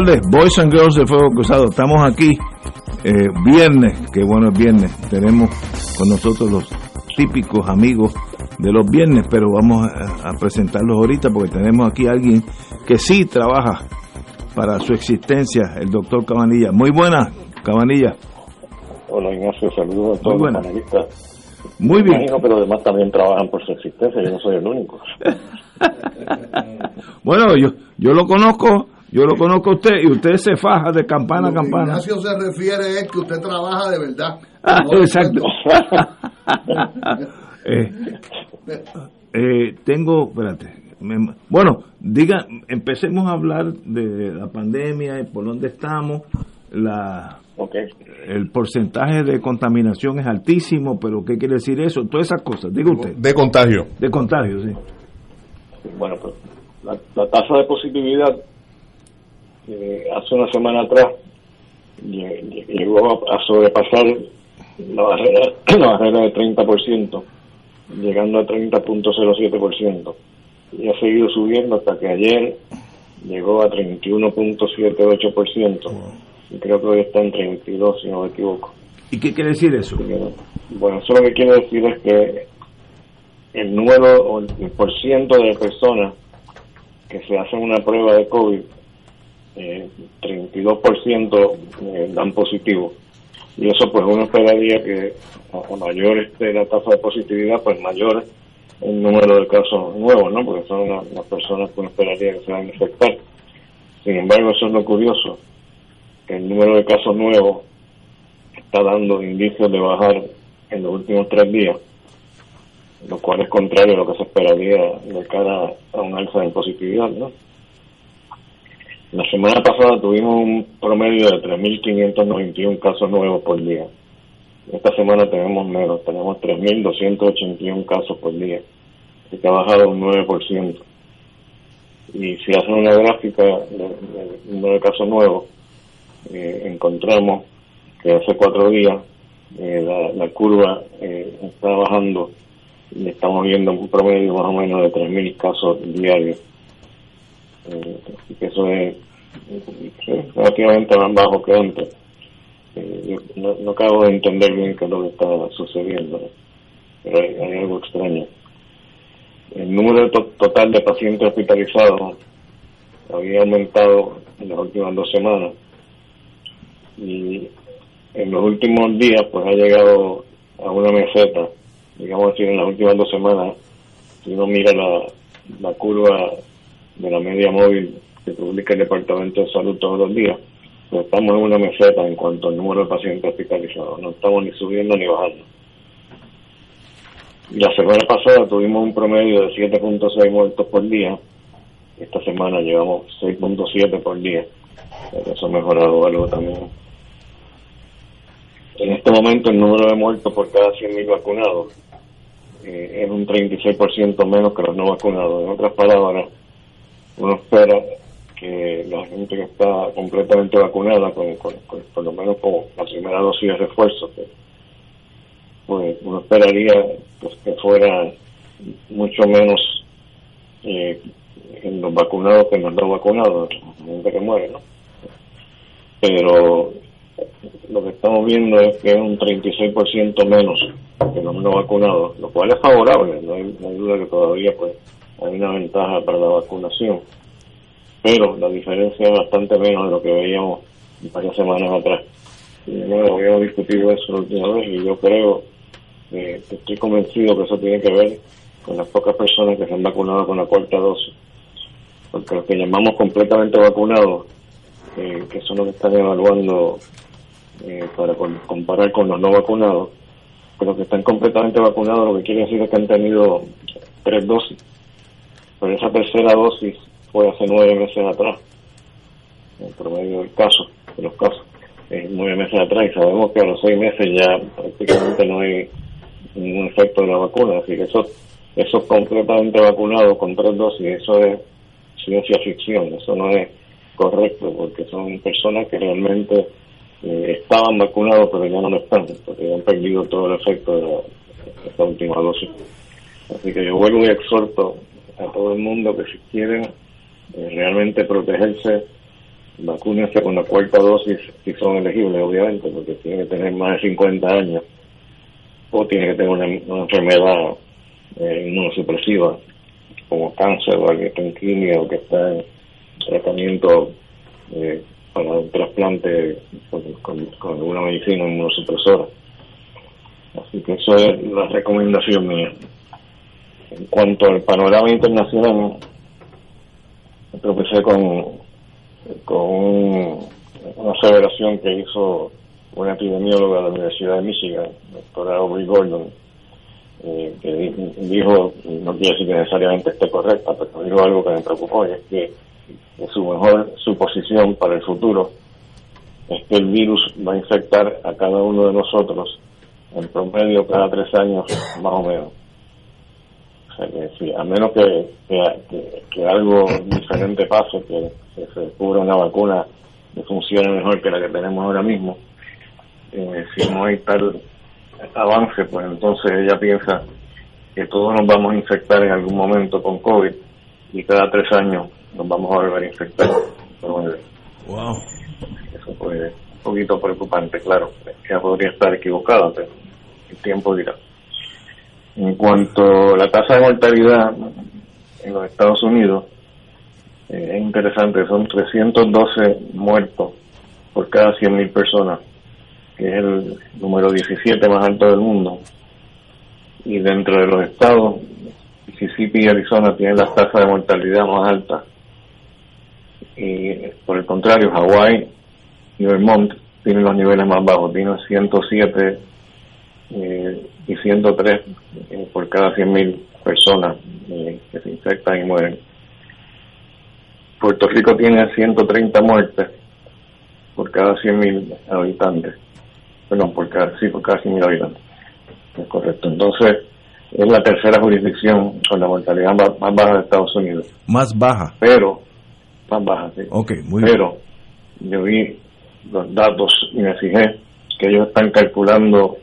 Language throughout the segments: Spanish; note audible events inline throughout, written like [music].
Tardes, Boys and Girls de Fuego Cruzado. Estamos aquí eh, viernes, que bueno es viernes. Tenemos con nosotros los típicos amigos de los viernes, pero vamos a, a presentarlos ahorita porque tenemos aquí a alguien que sí trabaja para su existencia, el doctor Cabanilla. Muy buenas, Cabanilla. Hola Ignacio, saludos a todos Muy los panelistas. Muy bien. imagino, pero además también trabajan por su existencia, yo no soy el único. [laughs] Bueno, yo, yo lo conozco, yo lo conozco a usted y usted se faja de campana a Lo que campana. Ignacio se refiere es que usted trabaja de verdad. [laughs] Ah, No, exacto. [laughs] Eh, eh, tengo, espérate. me- bueno, diga, empecemos a hablar de la pandemia y por dónde estamos. La, el porcentaje de contaminación es altísimo, pero ¿qué quiere decir eso? Todas esas cosas, diga usted. De contagio. De contagio, sí. Bueno, pues la, la tasa de positividad eh, hace una semana atrás lle- lle- llegó a, a sobrepasar la barrera, [clears throat] la barrera de 30%, llegando a 30.07%. Y ha seguido subiendo hasta que ayer llegó a 31.78%. Y creo que hoy está en 32, si no me equivoco. ¿Y qué quiere decir eso? Bueno, eso lo que quiere decir es que el número o el por ciento de personas que se hacen una prueba de COVID, eh, 32% eh, dan positivo. Y eso pues uno esperaría que a, mayor esté la tasa de positividad, pues mayor el número de casos nuevos, ¿no? Porque son la- las personas que uno esperaría que se van a infectar. Sin embargo, eso es lo curioso, que el número de casos nuevos está dando indicios de bajar en los últimos tres días, lo cual es contrario a lo que se esperaría de cara a un alza en positividad, ¿no? La semana pasada tuvimos un promedio de 3.591 casos nuevos por día. Esta semana tenemos menos, tenemos 3.281 casos por día, que ha bajado un 9%. Y si hacen una gráfica del número de casos nuevos, eh, encontramos que hace cuatro días eh, la, la curva eh, está bajando y estamos viendo un promedio más o menos de 3.000 casos diarios. Eh, que eso es eh, relativamente más bajo que antes. Eh, no, no acabo de entender bien qué es lo que está sucediendo, pero hay, hay algo extraño. El número to- total de pacientes hospitalizados había aumentado en las últimas dos semanas y en los últimos días pues ha llegado a una meseta, digamos así, en las últimas dos semanas, si uno mira la, la curva de la media móvil que publica el Departamento de Salud todos los días, estamos en una meseta en cuanto al número de pacientes hospitalizados, no estamos ni subiendo ni bajando. La semana pasada tuvimos un promedio de 7.6 muertos por día, esta semana llevamos 6.7 por día, eso ha mejorado algo también. En este momento el número de muertos por cada 100.000 vacunados eh, es un 36% menos que los no vacunados. En otras palabras, uno espera que la gente que está completamente vacunada, con, con- por lo menos con la primera dosis de refuerzo, que, pues uno esperaría pues, que fuera mucho menos eh, en los vacunados que en los no vacunados, gente que muere, ¿no? Pero lo que estamos viendo es que es un 36% menos que los no vacunados, lo cual es favorable, no hay, duda que todavía pues hay una ventaja para la vacunación, pero la diferencia es bastante menos de lo que veíamos varias semanas atrás. Y no habíamos discutido eso la última vez y yo creo, estoy convencido que eso tiene que ver con las pocas personas que se han vacunado con la cuarta dosis, porque los que llamamos completamente vacunados, eh, que son los que están evaluando eh, para comparar con los no vacunados, pero que están completamente vacunados lo que quiere decir es que han tenido tres dosis. Pero esa tercera dosis fue hace nueve meses atrás, en promedio del caso, de los casos, eh, nueve meses atrás, y sabemos que a los seis meses ya prácticamente no hay ningún efecto de la vacuna, así que eso, eso completamente vacunado con tres dosis, eso es ciencia ficción, eso no es correcto, porque son personas que realmente eh, estaban vacunados pero ya no lo están, porque han perdido todo el efecto de, esta última dosis. Así que yo vuelvo y exhorto a todo el mundo que si quieren eh, realmente protegerse, vacúnense con la cuarta dosis si son elegibles, obviamente, porque tienen que tener más de 50 años o tiene que tener una, enfermedad eh, inmunosupresiva como cáncer o alguien que está en o que está en tratamiento eh, para un trasplante con, alguna medicina inmunosupresora. Así que eso es la recomendación mía. En cuanto al panorama internacional, tropecé con, con una aseveración que hizo una epidemióloga de la Universidad de Michigan, doctora Aubrey Gordon, eh, que dijo, no quiere decir que necesariamente esté correcta, pero dijo algo que me preocupó, y es que su mejor suposición para el futuro es que el virus va a infectar a cada uno de nosotros en promedio cada tres años más o menos. Sea que sí, a menos que, que, algo diferente pase, que, se descubra una vacuna que funcione mejor que la que tenemos ahora mismo, eh, si no hay tal avance, pues entonces ella piensa que todos nos vamos a infectar en algún momento con COVID y cada tres años nos vamos a volver a infectar. Wow. Eso fue un poquito preocupante, claro. Ya podría estar equivocado, pero el tiempo dirá. En cuanto a la tasa de mortalidad en los Estados Unidos, eh, es interesante, son 312 muertos por cada 100.000 personas, que es el número 17 más alto del mundo. Y dentro de los estados, Mississippi y Arizona tienen las tasas de mortalidad más altas y por el contrario, Hawái y Vermont tienen los niveles más bajos, tienen 107 eh, y 103 eh, por cada 100.000 personas eh, que se infectan y mueren. Puerto Rico tiene 130 muertes por cada 100.000 habitantes. Perdón, por cada, sí, por cada 100.000 habitantes. Es correcto. Entonces, es la tercera jurisdicción con la mortalidad más baja de Estados Unidos. Más baja. Pero más bajas. ¿sí? muy Pero yo vi los datos y me fijé que ellos están calculando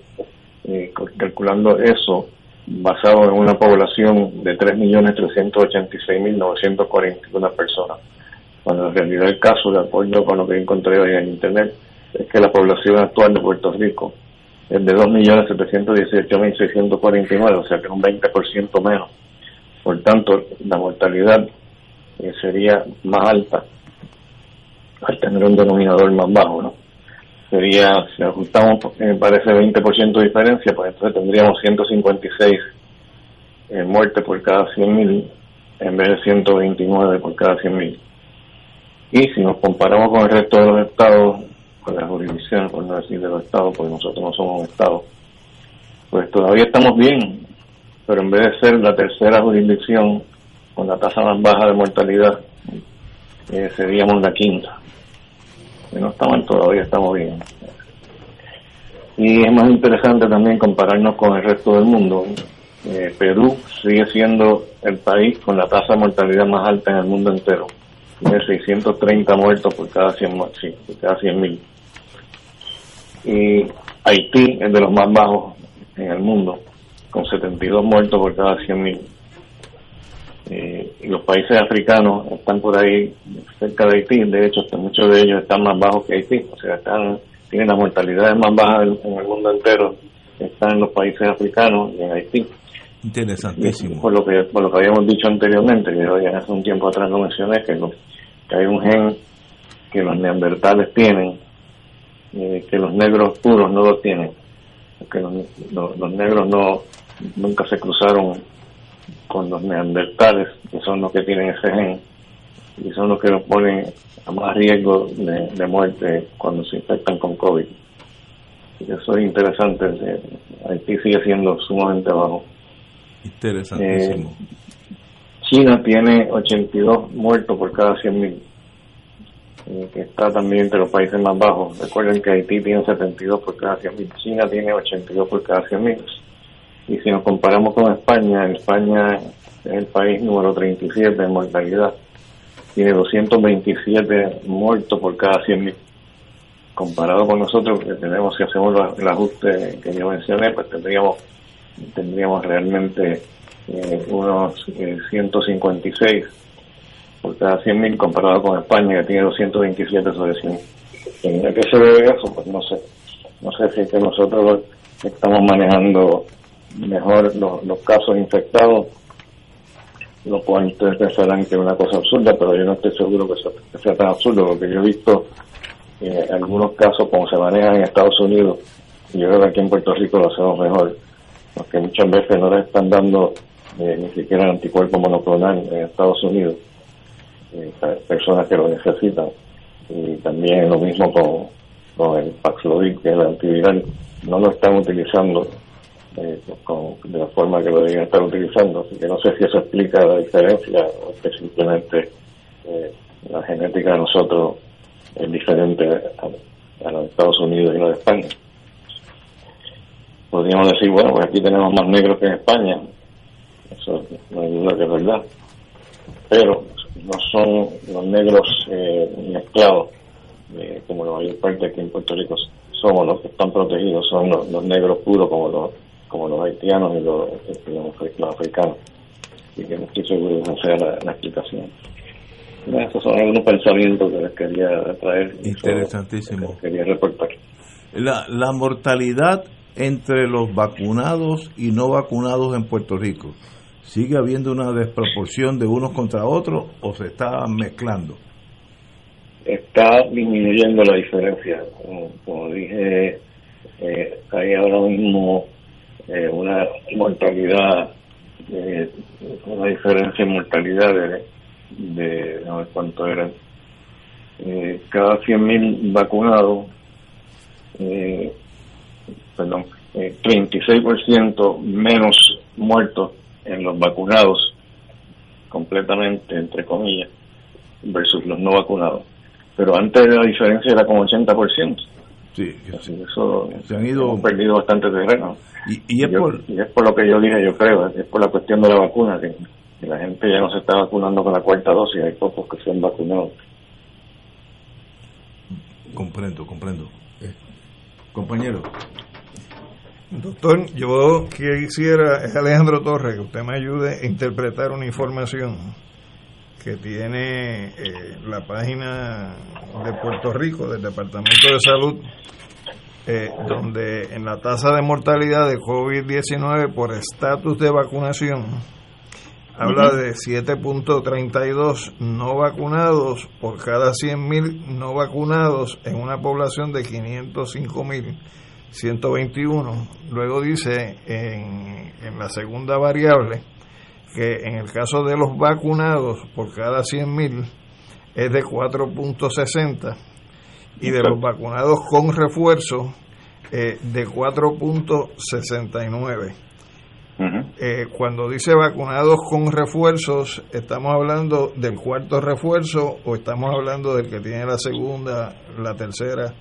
eh, calculando eso basado en una población de 3.386.941 personas. Cuando en realidad el caso, de acuerdo con lo que encontré hoy en Internet, es que la población actual de Puerto Rico es de 2.718.649, o sea que es un 20% menos. Por tanto, la mortalidad eh, sería más alta al tener un denominador más bajo, ¿no? Sería, si ajustamos, me parece 20% de diferencia, pues entonces tendríamos 156 eh, muertes por cada 100.000 en vez de 129 por cada 100.000. Y si nos comparamos con el resto de los estados, con las jurisdicciones, por no decir de los estados, porque nosotros no somos un estado, pues todavía estamos bien, pero en vez de ser la tercera jurisdicción con la tasa más baja de mortalidad, eh, seríamos la quinta. No estamos todavía, estamos bien. Y es más interesante también compararnos con el resto del mundo. Eh, Perú sigue siendo el país con la tasa de mortalidad más alta en el mundo entero. Tiene 630 muertos por cada 100 sí, por cada 100 mil. Y Haití es de los más bajos en el mundo con 72 muertos por cada 100.000. Eh, y los países africanos están por ahí cerca de Haití, de hecho muchos de ellos están más bajos que Haití, o sea, están tienen las mortalidades más bajas en, el mundo entero, están en los países africanos y en Haití. Interesantísimo. Por lo que por lo que habíamos dicho anteriormente, que hoy hace un tiempo atrás lo mencioné, que, que hay un gen que los neandertales tienen, eh, que los negros puros no lo tienen, que los, los negros no nunca se cruzaron con los neandertales, que son los que tienen ese gen, y son los que nos ponen a más riesgo de, muerte cuando se infectan con COVID. Y eso es interesante, Haití sigue siendo sumamente bajo. Interesantísimo. Eh, China tiene 82 muertos por cada 100.000, eh, que está también entre los países más bajos. Recuerden que Haití tiene 72 por cada 100.000, China tiene 82 por cada 100.000. Y si nos comparamos con España, España es el país número 37 en mortalidad. Tiene 227 muertos por cada 100.000. Comparado con nosotros, que tenemos, si hacemos el ajuste que yo mencioné, pues tendríamos, tendríamos realmente eh, unos 156 eh, por cada 100.000 comparado con España, que tiene 227 sobre 100. ¿En qué se debe? Pues no sé. No sé si es que nosotros estamos manejando mejor los, casos infectados, lo cual ustedes pensarán que es una cosa absurda, pero yo no estoy seguro que sea, tan absurdo, porque yo he visto eh, algunos casos como se manejan en Estados Unidos, y yo creo que aquí en Puerto Rico lo hacemos mejor, porque muchas veces no le están dando eh, ni siquiera el anticuerpo monoclonal en Estados Unidos, eh, personas que lo necesitan, y también lo mismo con, con el Paxlovid, que es el antiviral, no lo están utilizando eh, con, de la forma que lo deberían estar utilizando. Así que no sé si eso explica la diferencia o que simplemente eh, la genética de nosotros es diferente a, los Estados Unidos y la de España. Podríamos decir, bueno, pues aquí tenemos más negros que en España. Eso no hay duda que es verdad. Pero no son los negros eh, mezclados, eh, como la mayor parte aquí en Puerto Rico somos los que están protegidos, son los negros puros como los como los haitianos y los, los, africanos. Y que no estoy seguro de que sea la, explicación. Esos son algunos pensamientos que les quería traer. Interesantísimo. quería reportar. La, la mortalidad entre los vacunados y no vacunados en Puerto Rico, ¿sigue habiendo una desproporción de unos contra otros o se está mezclando? Está disminuyendo la diferencia. Como, dije, eh, hay ahora mismo eh, una mortalidad, eh, una diferencia en mortalidad de, no sé cuánto eran, eh, cada 100.000 vacunados, eh, perdón, 36% menos muertos en los vacunados, completamente, entre comillas, versus los no vacunados. Pero antes la diferencia era como 80%. Sí, eso se han ido perdido bastante terreno. Y, es por... es por lo que yo dije, yo creo, es por la cuestión de la vacuna, que, la gente ya no se está vacunando con la cuarta dosis, hay pocos que se han vacunado. Comprendo, comprendo. Eh, compañero. Doctor, yo quisiera, es Alejandro Torres, que usted me ayude a interpretar una información que tiene eh, la página de Puerto Rico, del Departamento de Salud, eh, donde en la tasa de mortalidad de COVID-19 por estatus de vacunación habla de 7.32 no vacunados por cada 100.000 no vacunados en una población de 505.121. Luego dice en, en la segunda variable que en el caso de los vacunados por cada 100.000 es de 4.60 y de los vacunados con refuerzo eh, de 4.69. Eh, cuando dice vacunados con refuerzos, ¿estamos hablando del cuarto refuerzo o estamos hablando del que tiene la segunda, la tercera?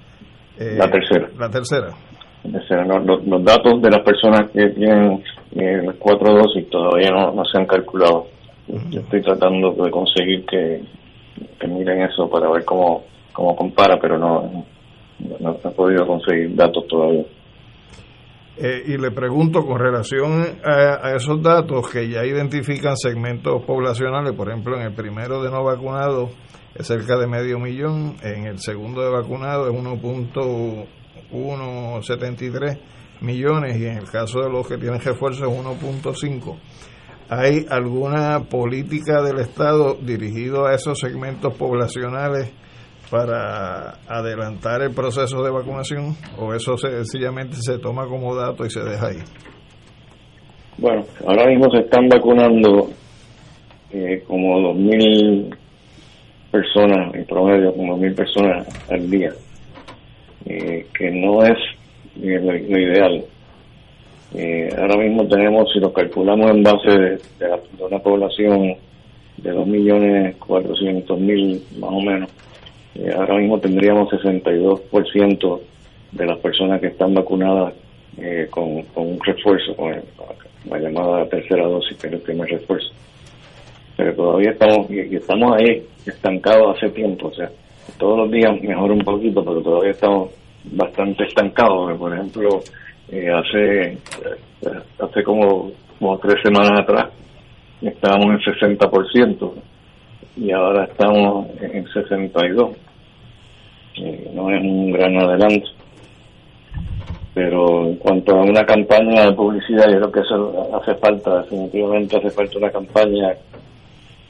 Eh, la tercera. La tercera. Los, datos de las personas que tienen las cuatro dosis todavía no, se han calculado. Yo estoy tratando de conseguir que, que miren eso para ver cómo cómo compara, pero no, no, he podido conseguir datos todavía. Eh, y le pregunto con relación a, esos datos que ya identifican segmentos poblacionales, por ejemplo, en el primero de no vacunados es cerca de medio millón, en el segundo de vacunados es 1.173 millones y en el caso de los que tienen refuerzo es 1.5. ¿Hay alguna política del Estado dirigido a esos segmentos poblacionales para adelantar el proceso de vacunación o eso sencillamente se toma como dato y se deja ahí? Bueno, ahora mismo se están vacunando eh, como 2.000 personas, en promedio, como 2.000 personas al día, eh, que no es eh, lo, ideal. ahora mismo tenemos, si lo calculamos en base de, de una población de 2.400.000 más o menos, eh, ahora mismo tendríamos 62% de las personas que están vacunadas eh, con, un refuerzo, con la llamada tercera dosis, que es el primer refuerzo. Pero todavía estamos, y, estamos ahí estancados hace tiempo, o sea, todos los días mejora un poquito, pero todavía estamos bastante estancados. Por ejemplo, eh, hace hace como, como tres semanas atrás estábamos en 60% y ahora estamos en 62 no es un gran adelanto. Pero en cuanto a una campaña de publicidad, yo creo que eso hace falta, definitivamente hace falta una campaña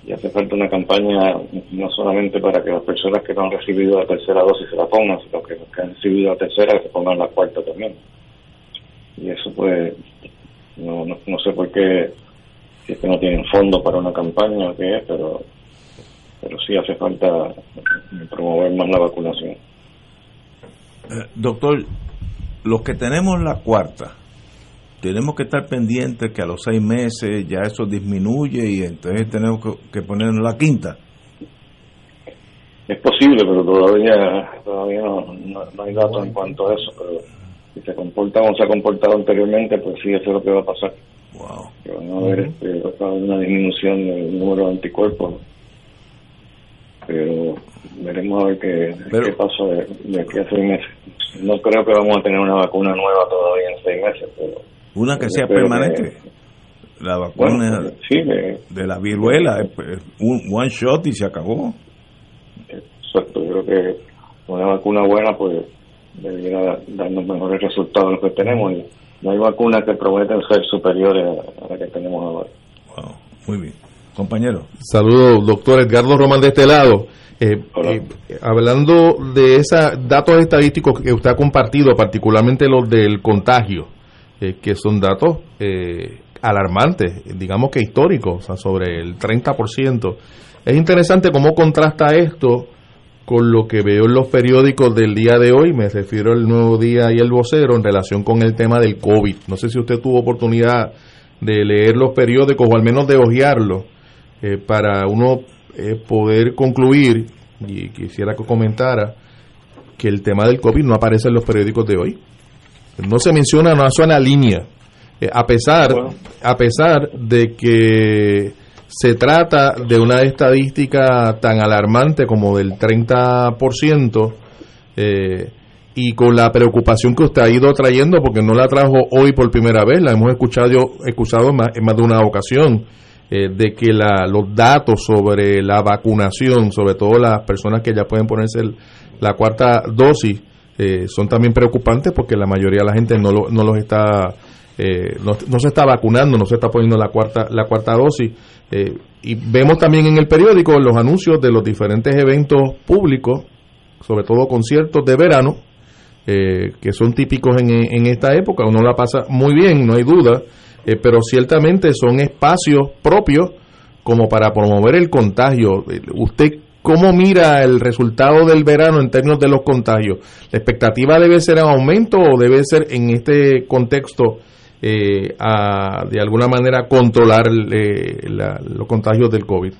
y hace falta una campaña no solamente para que las personas que no han recibido la tercera dosis se la pongan, sino que los que han recibido la tercera se pongan la cuarta también. Y eso pues, no, no, sé por qué, si es que no tienen fondo para una campaña o qué es, pero pero sí hace falta promover más la vacunación. Eh, doctor, los que tenemos la cuarta, tenemos que estar pendientes que a los seis meses ya eso disminuye y entonces tenemos que, ponernos la quinta. Es posible, pero todavía todavía no, hay datos en cuanto a eso. Pero si se comporta como se ha comportado anteriormente, pues sí, eso es lo que va a pasar. Wow. Que van a haber este, una disminución del número de anticuerpos pero veremos a ver qué, qué pasa de, aquí a seis meses. No creo que vamos a tener una vacuna nueva todavía en seis meses, pero... Una que sea permanente. la vacuna de, la viruela, un one shot y se acabó. Exacto, yo creo que una vacuna buena pues debería darnos mejores resultados de los que tenemos y no hay vacunas que prometen ser superiores a, las que tenemos ahora. Wow, muy bien compañero. Saludos, doctor Edgardo Román de este lado. Eh, eh, hablando de esos datos estadísticos que usted ha compartido, particularmente los del contagio, eh, que son datos alarmantes, digamos que históricos, sobre el 30%. Es interesante cómo contrasta esto con lo que veo en los periódicos del día de hoy, me refiero al Nuevo Día y el Vocero, en relación con el tema del COVID. No sé si usted tuvo oportunidad de leer los periódicos o al menos de hojearlos eh, para uno eh, poder concluir, y quisiera que comentara, que el tema del COVID no aparece en los periódicos de hoy. No se menciona una sola línea, eh, a, pesar, a pesar de que se trata de una estadística tan alarmante como del 30%, y con la preocupación que usted ha ido trayendo, porque no la trajo hoy por primera vez, la hemos escuchado, escuchado más, en más de una ocasión, eh, de que la, los datos sobre la vacunación, sobre todo las personas que ya pueden ponerse la cuarta dosis, eh, son también preocupantes porque la mayoría de la gente no, lo, no los está eh, no, se está vacunando, no se está poniendo la cuarta la cuarta dosis y vemos también en el periódico los anuncios de los diferentes eventos públicos, sobre todo conciertos de verano, que son típicos en, en esta época, uno la pasa muy bien, no hay duda, eh, pero ciertamente son espacios propios como para promover el contagio. ¿Usted cómo mira el resultado del verano en términos de los contagios? ¿La expectativa debe ser en aumento o debe ser en este contexto eh, de alguna manera controlar eh, los contagios del COVID?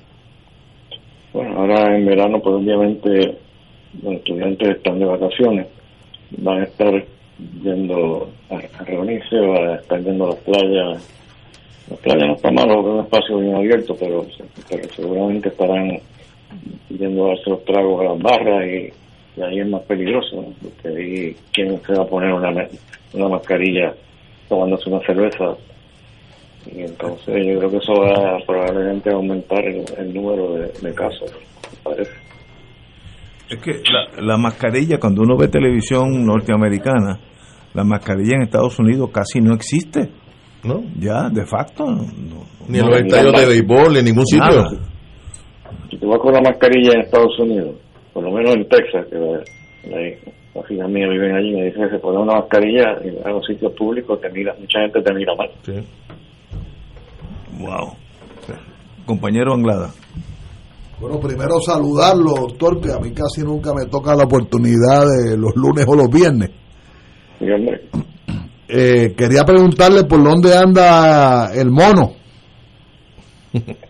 Bueno, ahora en verano pues obviamente los estudiantes están de vacaciones, van a estar yendo a, reunirse o a estar yendo a las playas. Las playas no está malo porque es un espacio bien abierto, pero, seguramente estarán yendo a darse los tragos a las barras y, ahí es más peligroso, porque ahí quién se va a poner una, una mascarilla tomándose una cerveza. Y entonces yo creo que eso va a probablemente aumentar el, número de, casos, parece. Es que la, la mascarilla, cuando uno ve televisión norteamericana, la mascarilla en Estados Unidos casi no existe. ¿No? Ya, de facto. ni en los estadios de béisbol, en ningún sitio. Si te vas con la mascarilla en Estados Unidos, por lo menos en Texas, que las hijas mías viven allí, me dicen que se pone una mascarilla en los sitios públicos, te mira, mucha gente te mira mal. Sí. Wow. Compañero Anglada. Bueno, primero saludarlo, doctor, que a mí casi nunca me toca la oportunidad de los lunes o los viernes. Eh, quería preguntarle por dónde anda el mono. [laughs]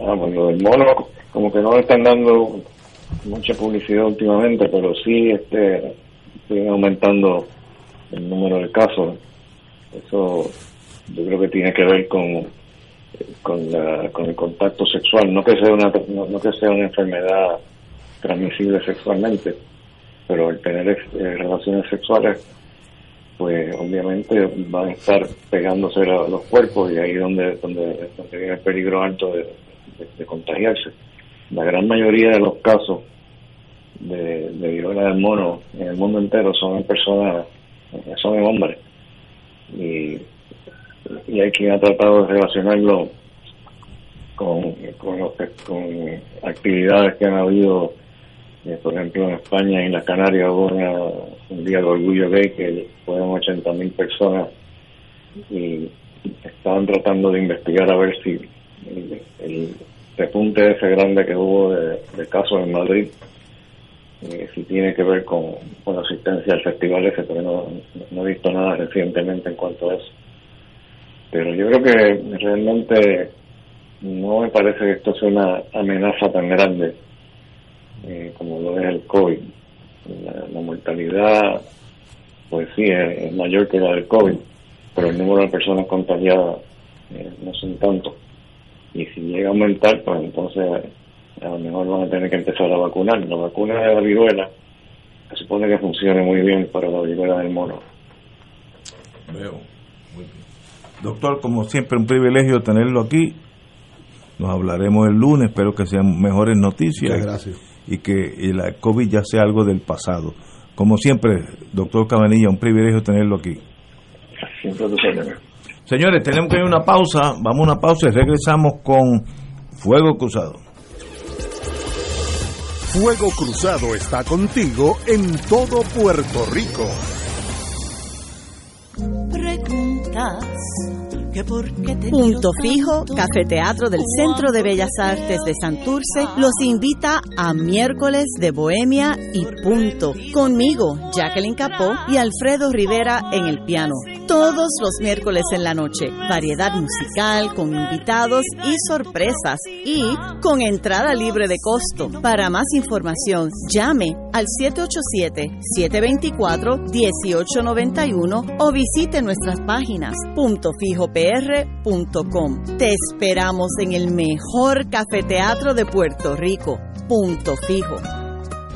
Ah, bueno, el mono, como que no le están dando mucha publicidad últimamente, pero sí este, siguen aumentando el número de casos. Eso yo creo que tiene que ver con con, la, con el contacto sexual, no que sea una no, que sea una enfermedad transmisible sexualmente, pero el tener eh, relaciones sexuales pues obviamente van a estar pegándose los cuerpos y ahí donde donde, donde viene el peligro alto de, contagiarse. La gran mayoría de los casos de, de viruela del mono en el mundo entero son en personas, son en hombres. Y, y hay quien ha tratado de relacionarlo con, con, con actividades que han habido eh, por ejemplo, en España y en las Canarias hubo un día de orgullo gay que fueron 80 mil personas y estaban tratando de investigar a ver si el, repunte ese grande que hubo de, casos en Madrid, eh, si tiene que ver con, la asistencia al festival ese, pero no, no he visto nada recientemente en cuanto a eso. Pero yo creo que realmente no me parece que esto sea una amenaza tan grande eh, como lo es el COVID. La, mortalidad, pues sí, es, mayor que la del COVID, pero el número de personas contagiadas eh, no son tantos. Y si llega a aumentar, pues entonces a lo mejor van a tener que empezar a vacunar. La vacuna de la viruela se supone que funcione muy bien para la viruela del mono. Veo. Doctor, como siempre, un privilegio tenerlo aquí. Nos hablaremos el lunes, espero que sean mejores noticias. gracias y que la COVID ya sea algo del pasado. Como siempre, doctor Cabanilla, un privilegio tenerlo aquí. Señores, tenemos que ir a una pausa, vamos a una pausa y regresamos con Fuego Cruzado. Fuego Cruzado está contigo en todo Puerto Rico. Preguntas Punto Fijo, Café Teatro del Centro de Bellas Artes de Santurce, los invita a miércoles de Bohemia y Punto. Conmigo, Jacqueline Capó y Alfredo Rivera en el piano. Todos los miércoles en la noche. Variedad musical con invitados y sorpresas. Y con entrada libre de costo. Para más información, llame al 787-724-1891 o visite nuestras páginas. Punto Fijo Te esperamos en el mejor cafeteatro de Puerto Rico. Punto fijo.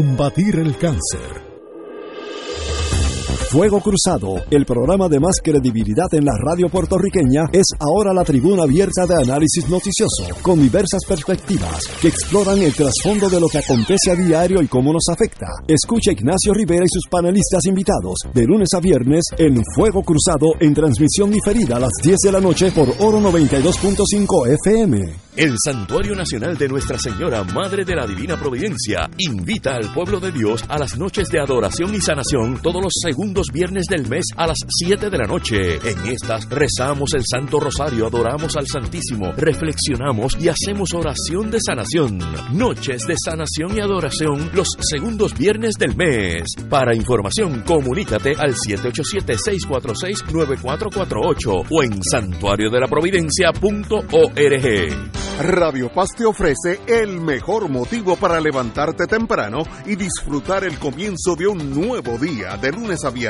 combatir el cáncer. Fuego Cruzado, el programa de más credibilidad en la radio puertorriqueña, es ahora la tribuna abierta de análisis noticioso, con diversas perspectivas que exploran el trasfondo de lo que acontece a diario y cómo nos afecta. Escucha Ignacio Rivera y sus panelistas invitados de lunes a viernes en Fuego Cruzado en transmisión diferida a las 10 de la noche por Oro 92.5 FM. El Santuario Nacional de Nuestra Señora, Madre de la Divina Providencia, invita al pueblo de Dios a las noches de adoración y sanación todos los segundos viernes del mes a las 7 de la noche. En estas rezamos el Santo Rosario, adoramos al Santísimo, reflexionamos y hacemos oración de sanación. Noches de sanación y adoración los segundos viernes del mes. Para información, comunícate al 787-646-9448 o en santuariodelaprovidencia.org. Radio Paz te ofrece el mejor motivo para levantarte temprano y disfrutar el comienzo de un nuevo día de lunes a viernes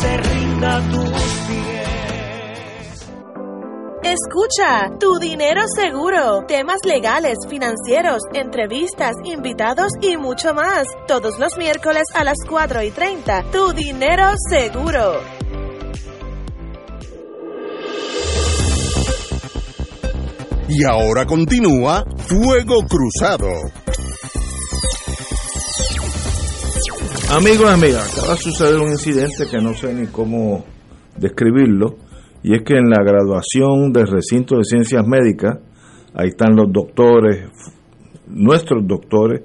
se rinda tus Escucha, tu dinero seguro, temas legales, financieros, entrevistas, invitados y mucho más. Todos los miércoles a las 4 y 30, tu dinero seguro. Y ahora continúa Fuego Cruzado. Amigos y amigas, acaba de suceder un incidente que no sé ni cómo describirlo, y es que en la graduación del recinto de ciencias médicas, ahí están los doctores, nuestros doctores,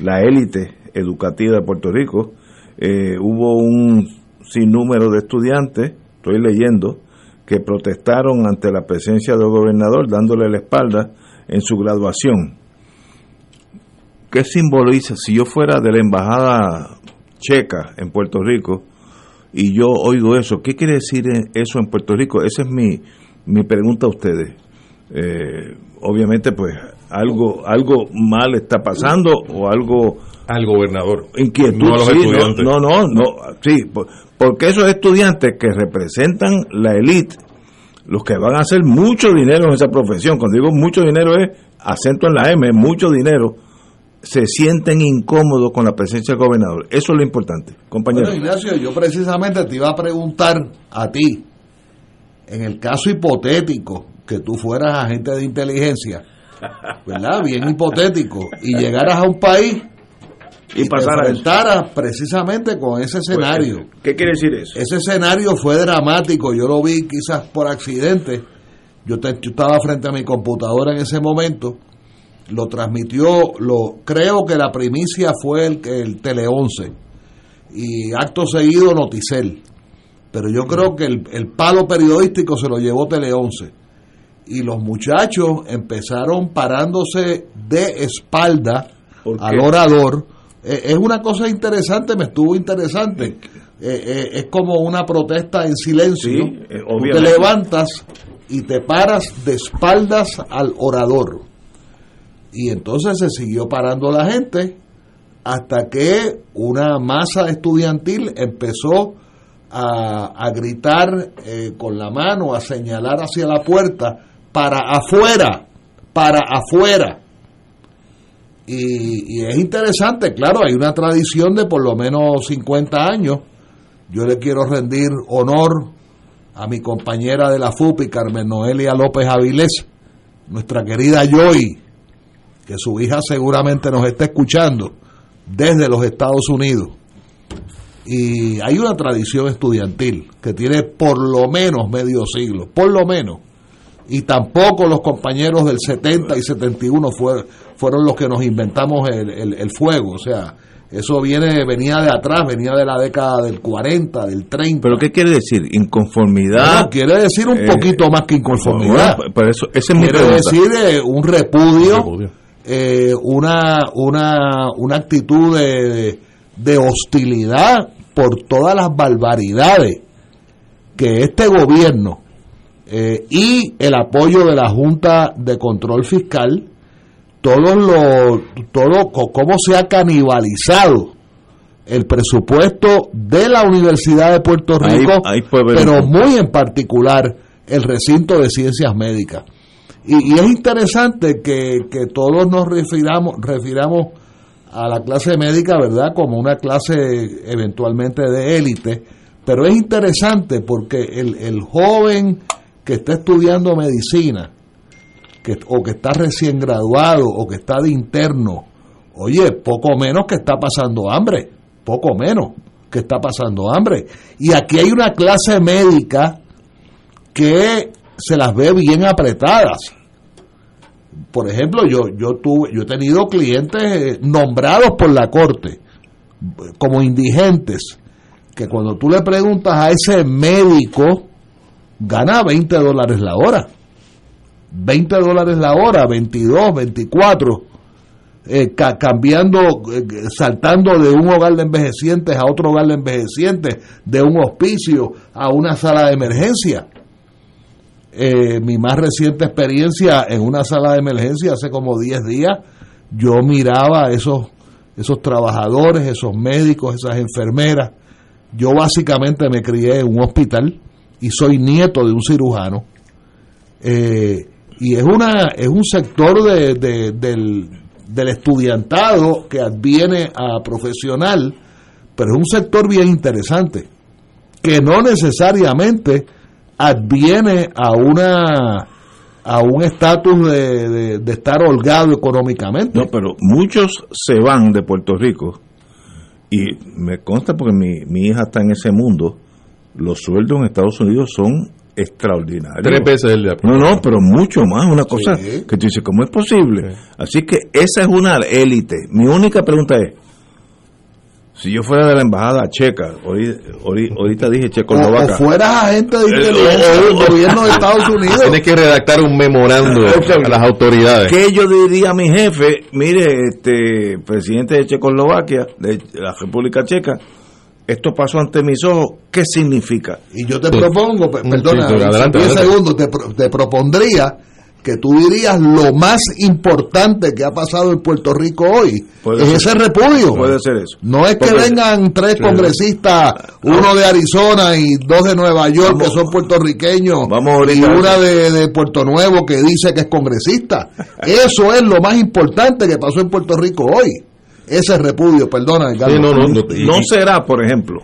la élite educativa de Puerto Rico, eh, hubo un sinnúmero de estudiantes, estoy leyendo, que protestaron ante la presencia del gobernador dándole la espalda en su graduación. ¿Qué simboliza? Si yo fuera de la embajada checa en Puerto Rico y yo oigo eso, ¿qué quiere decir eso en Puerto Rico? Esa es mi, mi pregunta a ustedes. Eh, obviamente, pues algo algo mal está pasando o algo al gobernador inquietud no, sí, no, no, no, sí, porque esos estudiantes que representan la élite los que van a hacer mucho dinero en esa profesión cuando digo mucho dinero es acento en la M mucho dinero se sienten incómodos con la presencia del gobernador. Eso es lo importante, compañero. Bueno, Ignacio, yo precisamente te iba a preguntar a ti, en el caso hipotético que tú fueras agente de inteligencia, ¿verdad? Bien hipotético, y llegaras a un país y, y te enfrentaras precisamente con ese pues, escenario. ¿Qué quiere decir eso? Ese escenario fue dramático, yo lo vi quizás por accidente. Yo, te, yo estaba frente a mi computadora en ese momento lo transmitió, lo creo que la primicia fue el, el Tele 11 y acto seguido Noticel. Pero yo creo que el, el palo periodístico se lo llevó Tele 11 y los muchachos empezaron parándose de espalda al orador. Eh, es una cosa interesante, me estuvo interesante. Eh, eh, es como una protesta en silencio. te levantas y te paras de espaldas al orador y entonces se siguió parando la gente hasta que una masa estudiantil empezó a, gritar eh, con la mano, a señalar hacia la puerta, para afuera, para afuera. Y, y, es interesante, claro, hay una tradición de por lo menos 50 años. Yo le quiero rendir honor a mi compañera de la FUPI, Carmen Noelia López Avilés, nuestra querida Joy, que su hija seguramente nos está escuchando desde los Estados Unidos. Y hay una tradición estudiantil que tiene por lo menos medio siglo, por lo menos. Y tampoco los compañeros del 70 y 71 fue, fueron los que nos inventamos el, el, fuego. O sea, Eso viene venía de atrás, venía de la década del 40, del 30. ¿Pero qué quiere decir? ¿Inconformidad? No, quiere decir un Eh, poquito más que inconformidad. Bueno, por eso, esa es quiere decir eh, un repudio, eh, una, una, una actitud de, hostilidad por todas las barbaridades que este gobierno eh, y el apoyo de la Junta de Control Fiscal, todos los, todo cómo se ha canibalizado el presupuesto de la Universidad de Puerto Rico, ahí pero muy en particular el recinto de ciencias médicas. Y, es interesante que, que todos nos refiramos, refiramos a la clase médica, ¿verdad?, como una clase eventualmente de élite, pero es interesante porque el, el joven que está estudiando medicina, que, o que está recién graduado, o que está de interno, oye, poco menos que está pasando hambre, poco menos que está pasando hambre. Y aquí hay una clase médica que se las ve bien apretadas. Por ejemplo, yo yo tuve yo he tenido clientes eh, nombrados por la corte como indigentes que cuando tú le preguntas a ese médico gana 20 dólares la hora. 20 dólares la hora, 22, 24, eh, ca- cambiando, eh, saltando de un hogar de envejecientes a otro hogar de envejecientes, de un hospicio a una sala de emergencia. Eh, mi más reciente experiencia en una sala de emergencia hace como 10 días, yo miraba a esos, esos trabajadores, esos médicos, esas enfermeras. Yo básicamente me crié en un hospital y soy nieto de un cirujano. Eh, y es una es un sector de, de- del, del estudiantado que adviene a profesional, pero es un sector bien interesante, que no necesariamente adviene a una a un estatus de, de- de estar holgado económicamente. No, pero muchos se van de Puerto Rico y me consta porque mi, mi hija está en ese mundo. Los sueldos en Estados Unidos son extraordinarios. Tres veces el. No, no, pero mucho más. Una cosa Sí. que tú dices, ¿cómo es posible? Así que esa es una élite. Mi única pregunta es: si yo fuera de la embajada checa, ahorita, ahorita dije checoslovaca. o fueras agente de Eh, inteligencia del gobierno de Estados [laughs] Unidos. Tienes que redactar un memorando [laughs] a las autoridades. ¿Qué yo diría a mi jefe? Mire, este presidente de Checoslovaquia, de la República Checa, esto pasó ante mis ojos, ¿qué significa? Y yo te propongo, Sí, perdona, sí, adelante, 10 adelante. segundos, te, pro- te propondría que tú dirías lo más importante que ha pasado en Puerto Rico hoy Puede es ser. ese repudio. Puede ser eso. No es que vengan tres congresistas, uno de Arizona y dos de Nueva York Vamos- que son puertorriqueños Vamos y una de, de Puerto Nuevo que dice que es congresista. [laughs] Eso es lo más importante que pasó en Puerto Rico hoy. Ese repudio, perdona, Edgardo. Sí, no, no, no, y- No será, por ejemplo,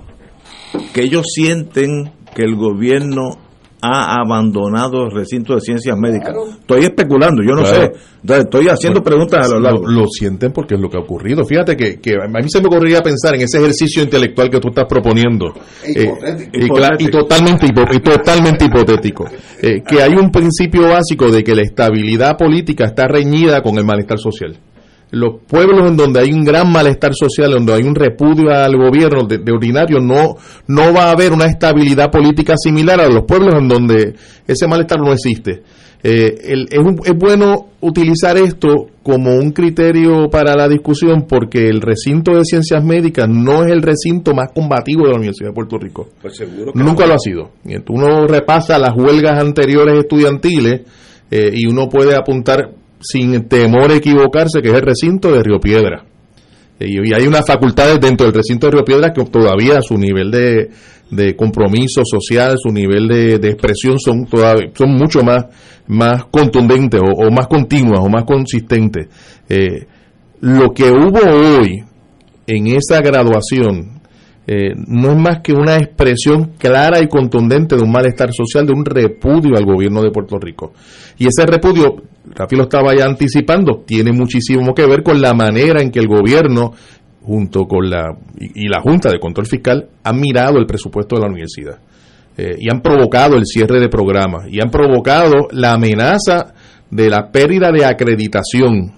que ellos sienten que el gobierno ha abandonado el recinto de ciencias médicas. Estoy especulando, yo no Claro. sé. Entonces, Estoy haciendo preguntas a lo largo. Lo, lo sienten porque es lo que ha ocurrido. Fíjate que, que a mí se me ocurriría pensar en ese ejercicio intelectual que tú estás proponiendo. Hipotético. y, cla- y totalmente, y totalmente hipotético. Eh, que hay un principio básico de que la estabilidad política está reñida con el malestar social. Los pueblos en donde hay un gran malestar social, donde hay un repudio al gobierno de, de ordinario, no, no va a haber una estabilidad política similar a los pueblos en donde ese malestar no existe. Eh, el- es, un- es bueno utilizar esto como un criterio para la discusión porque el recinto de ciencias médicas no es el recinto más combativo de la Universidad de Puerto Rico. Pues seguro que Nunca lo ha sido. Uno repasa las huelgas anteriores estudiantiles eh, y uno puede apuntar sin temor a equivocarse que es el recinto de Río Piedra. Eh, Y, hay unas facultades dentro del recinto de Río Piedra que todavía su nivel de, de compromiso social, su nivel de, de expresión son todavía, son mucho más, más contundentes o, o más continuas o más consistentes. Eh, lo que hubo hoy en esa graduación eh, no es más que una expresión clara y contundente de un malestar social, de un repudio al gobierno de Puerto Rico. Y ese repudio, Rafi lo estaba ya anticipando, tiene muchísimo que ver con la manera en que el gobierno, junto con la y, la Junta de Control Fiscal, han mirado el presupuesto de la universidad. Eh, y han provocado el cierre de programas y han provocado la amenaza de la pérdida de acreditación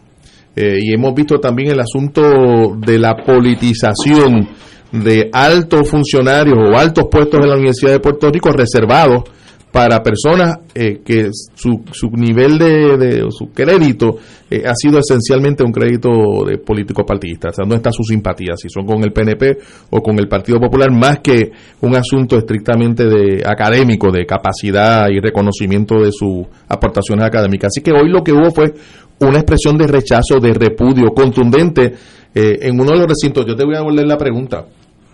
eh, y hemos visto también el asunto de la politización de altos funcionarios o altos puestos en la Universidad de Puerto Rico reservados para personas eh, que su, su nivel de, de su crédito eh, ha sido esencialmente un crédito de político partidista, o sea, no está su simpatía, si son con el PNP o con el Partido Popular, más que un asunto estrictamente de académico, de capacidad y reconocimiento de sus aportaciones académicas. Así que hoy lo que hubo fue una expresión de rechazo, de repudio contundente eh, en uno de los recintos. Yo te voy a volver la pregunta.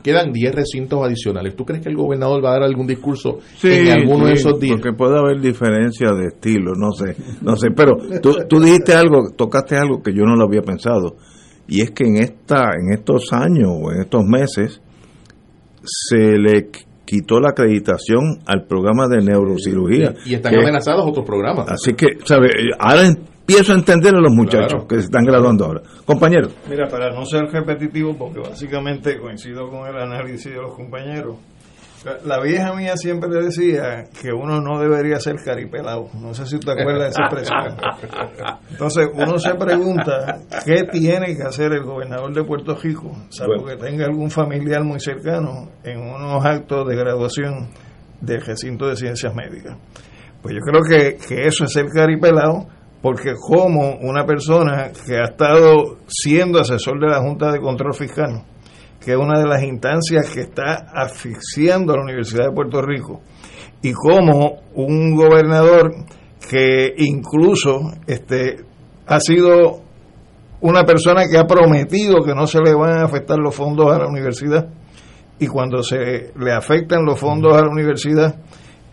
Quedan 10 recintos adicionales. ¿Tú crees que el gobernador va a dar algún discurso en alguno de esos días? Porque puede haber diferencia de estilo, no sé, no sé. Pero tú, tú dijiste algo, tocaste algo que yo no lo había pensado. Y es que en, esta, en estos años o en estos meses se le quitó la acreditación al programa de neurocirugía. Y están amenazados otros programas. Así que, ¿sabes? Ahora empiezo a entender a los muchachos que se están graduando ahora. Compañero. Mira, para no ser repetitivo, porque básicamente coincido con el análisis de los compañeros, la- vieja mía siempre decía que uno no debería ser caripelado. No sé si te acuerdas de esa expresión. [laughs] Entonces uno se pregunta qué tiene que hacer el gobernador de Puerto Rico, salvo que tenga algún familiar muy cercano en unos actos de graduación del recinto de ciencias médicas. Pues yo creo que, que eso es ser caripelado, porque como una persona que ha estado siendo asesor de la Junta de Control Fiscal, que es una de las instancias que está asfixiando a la Universidad de Puerto Rico, y como un gobernador que incluso este, ha sido una persona que ha prometido que no se le van a afectar los fondos a la universidad, y cuando se le afectan los fondos a la universidad,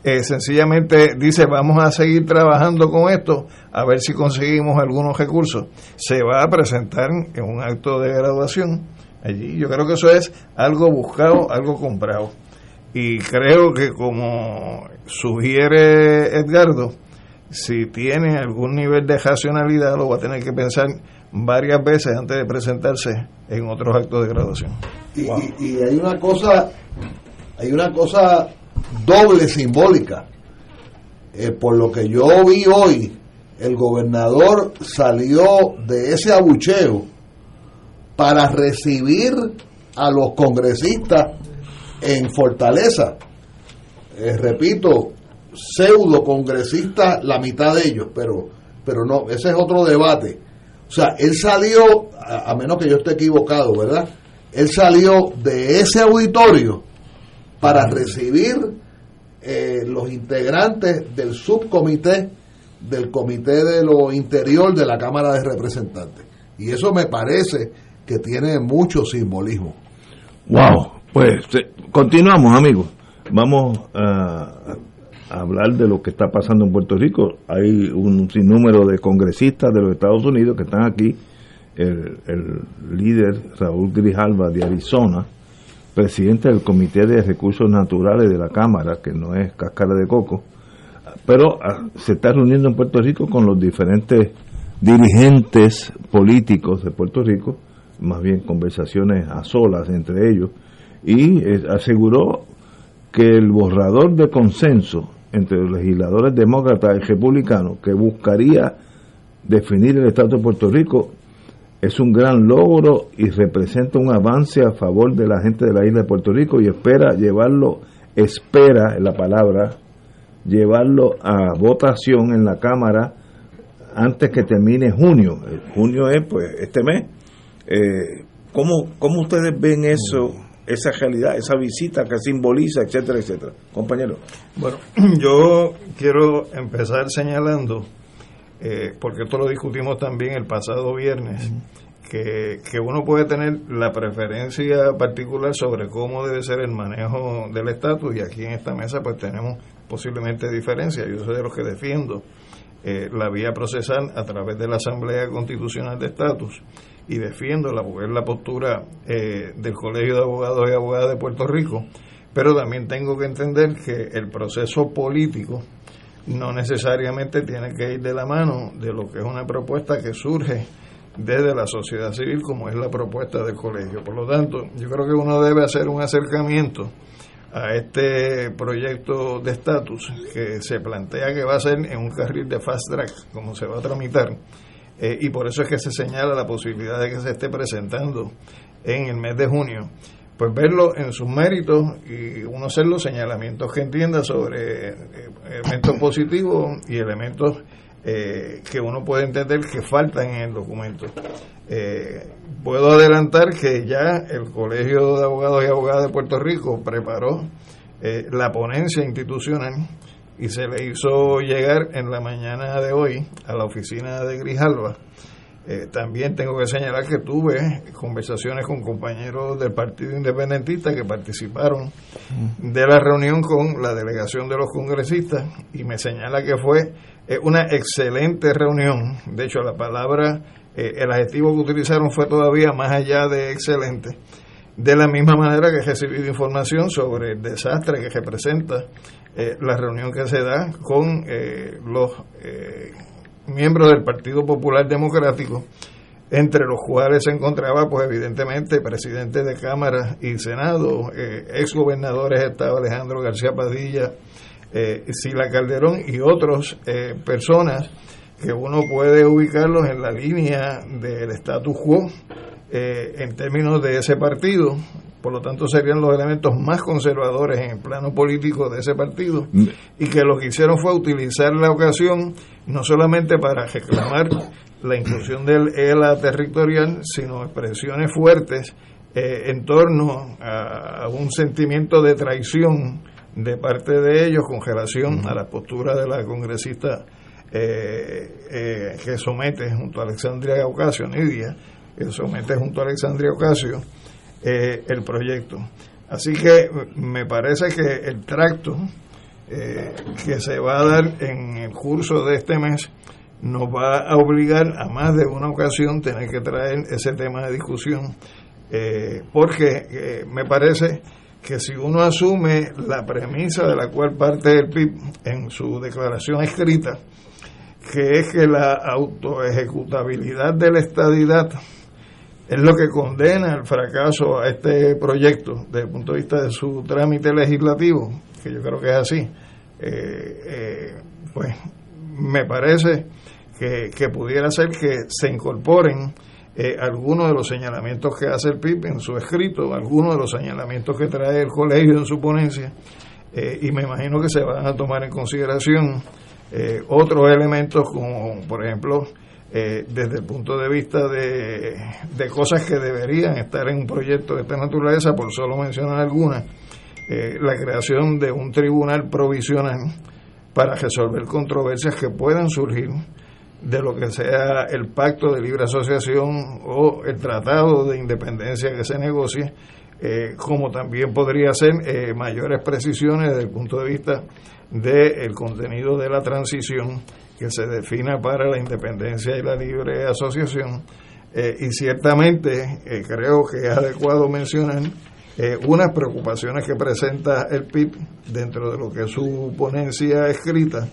eh, sencillamente dice vamos a seguir trabajando con esto a ver si conseguimos algunos recursos se va a presentar en un acto de graduación. Allí yo creo que eso es algo buscado algo comprado. Y creo que como sugiere Edgardo si tiene algún nivel de racionalidad lo va a tener que pensar varias veces antes de presentarse en otros actos de graduación. Y, y- y hay una cosa, hay una cosa doble simbólica. Eh, por lo que yo vi hoy, el gobernador salió de ese abucheo para recibir a los congresistas en Fortaleza. Eh, repito, pseudo congresistas, la mitad de ellos, pero, pero no, ese es otro debate. O sea, él salió, a, a menos que yo esté equivocado, ¿verdad? Él salió de ese auditorio para recibir eh, los integrantes del subcomité del Comité de lo Interior de la Cámara de Representantes. Y eso me parece que tiene mucho simbolismo. Wow, pues continuamos amigos. Vamos a, a hablar de lo que está pasando en Puerto Rico. Hay un sinnúmero de congresistas de los Estados Unidos que están aquí. El, el líder Raúl Grijalva de Arizona, presidente del Comité de Recursos Naturales de la Cámara, que no es cáscara de coco, pero ah, se está reuniendo en Puerto Rico con los diferentes dirigentes políticos de Puerto Rico, más bien conversaciones a solas entre ellos, y eh, aseguró que el borrador de consenso entre los legisladores demócratas y republicanos que buscaría definir el Estado de Puerto Rico es un gran logro y representa un avance a favor de la gente de la isla de Puerto Rico y espera llevarlo, espera en la palabra, llevarlo a votación en la Cámara antes que termine junio. El junio es pues este mes. Eh, ¿cómo, ¿Cómo ustedes ven eso, esa realidad, esa visita que simboliza, etcétera, etcétera? Compañero. Bueno, [clears throat] yo quiero empezar señalando, eh, porque esto lo discutimos también el pasado viernes, que, que uno puede tener la preferencia particular sobre cómo debe ser el manejo del estatus y aquí en esta mesa pues tenemos posiblemente diferencias. Yo soy de los que defiendo eh, la vía procesal a través de la Asamblea Constitucional de Estatus y defiendo la, postura eh, del Colegio de Abogados y Abogadas de Puerto Rico, pero también tengo que entender que el proceso político no necesariamente tiene que ir de la mano de lo que es una propuesta que surge desde la sociedad civil como es la propuesta del colegio. Por lo tanto, yo creo que uno debe hacer un acercamiento a este proyecto de estatus que se plantea que va a ser en un carril de fast track, como se va a tramitar, eh, y por eso es que se señala la posibilidad de que se esté presentando en el mes de junio, pues verlo en sus méritos y uno hacer los señalamientos que entienda sobre eh, elementos positivos y elementos eh, que uno puede entender que faltan en el documento. puedo adelantar que ya el Colegio de Abogados y Abogadas de Puerto Rico preparó la ponencia institucional y se le hizo llegar en la mañana de hoy a la oficina de Grijalva. Eh, también tengo que señalar que tuve conversaciones con compañeros del Partido Independentista que participaron de la reunión con la delegación de los congresistas y me señala que fue eh, una excelente reunión. De hecho, la palabra, eh, el adjetivo que utilizaron fue todavía más allá de excelente. De la misma manera que he recibido información sobre el desastre que representa eh, la reunión que se da con los miembros del Partido Popular Democrático, entre los cuales se encontraba, pues evidentemente, presidente de Cámara y Senado, ex gobernadores estaba Alejandro García Padilla, Sila Calderón y otras personas que uno puede ubicarlos en la línea del status quo en términos de ese partido, por lo tanto serían los elementos más conservadores en el plano político de ese partido, mm. y que lo que hicieron fue utilizar la ocasión no solamente para reclamar la inclusión del ELA territorial, sino expresiones fuertes eh, en torno a, un sentimiento de traición de parte de ellos con relación a la postura de la congresista eh, eh, que somete junto a Alexandria Ocasio, Nidia, que somete junto a Alexandria Ocasio, eh, el proyecto. Así que me parece que el tracto eh, que se va a dar en el curso de este mes nos va a obligar a más de una ocasión tener que traer ese tema de discusión, eh, porque me parece que si uno asume la premisa de la cual parte el PIB en su declaración escrita, que es que la autoejecutabilidad de la estadidad es lo que condena el fracaso a este proyecto desde el punto de vista de su trámite legislativo, que yo creo que es así, eh, eh, pues me parece que, pudiera ser que se incorporen eh, algunos de los señalamientos que hace el PIB en su escrito, algunos de los señalamientos que trae el colegio en su ponencia, y me imagino que se van a tomar en consideración otros elementos como, por ejemplo, eh, desde el punto de vista de, cosas que deberían estar en un proyecto de esta naturaleza, por solo mencionar algunas, eh, la creación de un tribunal provisional para resolver controversias que puedan surgir de lo que sea el pacto de libre asociación o el tratado de independencia que se negocie, eh, como también podría ser mayores precisiones desde el punto de vista del contenido de la transición que se defina para la independencia y la libre asociación. Eh, y ciertamente eh, creo que es adecuado mencionar eh, unas preocupaciones que presenta el PIB dentro de lo que es su ponencia escrita,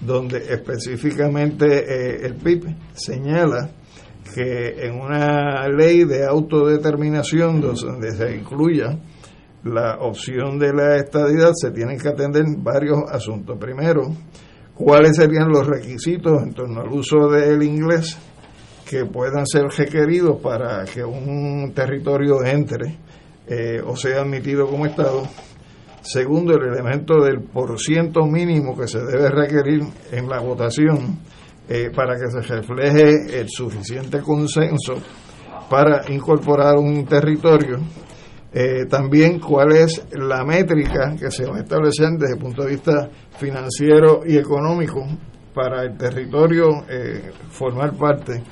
donde específicamente el PIB señala que en una ley de autodeterminación donde se incluya la opción de la estadidad se tienen que atender varios asuntos. Primero, cuáles serían los requisitos en torno al uso del inglés que puedan ser requeridos para que un territorio entre eh, o sea admitido como Estado. Segundo, el elemento del porciento mínimo que se debe requerir en la votación eh, para que se refleje el suficiente consenso para incorporar un territorio. Eh, también cuál es la métrica que se va a establecer desde el punto de vista financiero y económico para el territorio eh, formar parte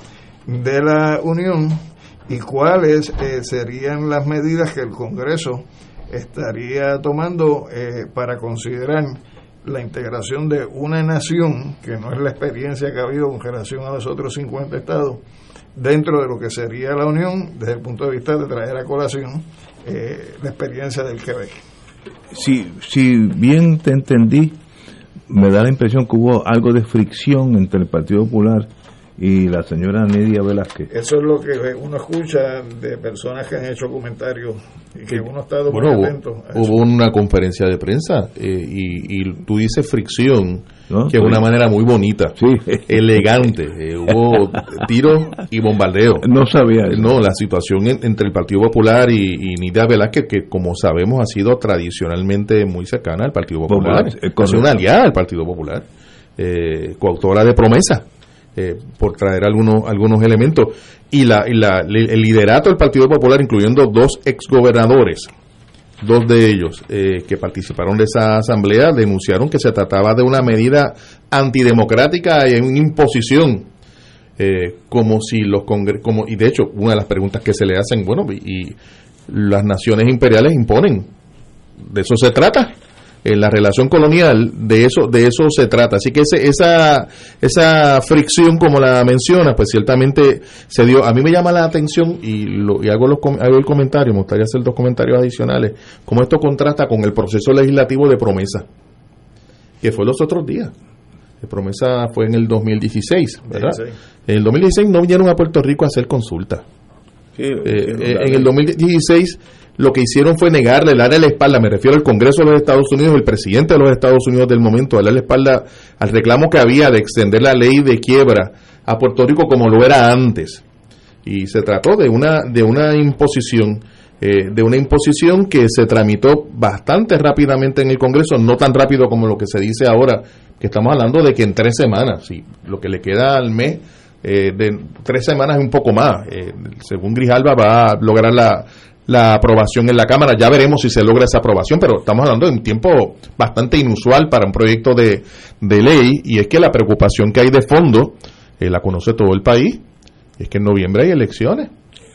de la Unión y cuáles eh, serían las medidas que el Congreso estaría tomando eh, para considerar la integración de una nación, que no es la experiencia que ha habido con relación a los otros 50 estados, dentro de lo que sería la Unión, desde el punto de vista de traer a colación la experiencia del Quebec. Si, si bien te entendí, me da la impresión que hubo algo de fricción entre el Partido Popular y la señora Nidia Velázquez. Eso es lo que uno escucha de personas que han hecho comentarios y que uno estado Bueno, muy atento. hubo una conferencia de prensa eh, y, y tú dices fricción, ¿No? que es una manera muy bonita, elegante. eh, hubo [laughs] tiros y bombardeo. No sabía eso. No, la situación en- entre el Partido Popular y, y Nidia Velázquez, que como sabemos ha sido tradicionalmente muy cercana al Partido Popular, Popular, eh, sido correcto. una aliada del Partido Popular, eh, coautora de promesa. Eh, por traer algunos algunos elementos. Y la, y la el liderato del Partido Popular incluyendo dos exgobernadores dos de ellos eh, que participaron de esa asamblea denunciaron que se trataba de una medida antidemocrática y una imposición eh, como si los congre como y de hecho una de las preguntas que se le hacen bueno y las naciones imperiales imponen. De eso se trata en la relación colonial de eso de eso se trata así que ese, esa esa fricción como la menciona pues ciertamente se dio a mí me llama la atención y, lo, y hago los hago el comentario me gustaría hacer dos comentarios adicionales cómo esto contrasta con el proceso legislativo de promesa que fue los otros días la promesa fue en el 2016 ¿verdad? 16. en el 2016 no vinieron a Puerto Rico a hacer consulta Sí, eh, eh, en el 2016 lo que hicieron fue negarle, darle la espalda, me refiero al Congreso de los Estados Unidos, el presidente de los Estados Unidos del momento, darle la espalda al reclamo que había de extender la ley de quiebra a Puerto Rico como lo era antes. Y se trató de una, de una imposición, eh, de una imposición que se tramitó bastante rápidamente en el Congreso, no tan rápido como lo que se dice ahora, que estamos hablando de que en tres semanas, sí, lo que le queda al mes, eh, de tres semanas es un poco más. Eh, según Grijalba va a lograr la, la aprobación en la Cámara. Ya veremos si se logra esa aprobación, pero estamos hablando de un tiempo bastante inusual para un proyecto de, de ley y es que la preocupación que hay de fondo, eh, la conoce todo el país, es que en noviembre hay elecciones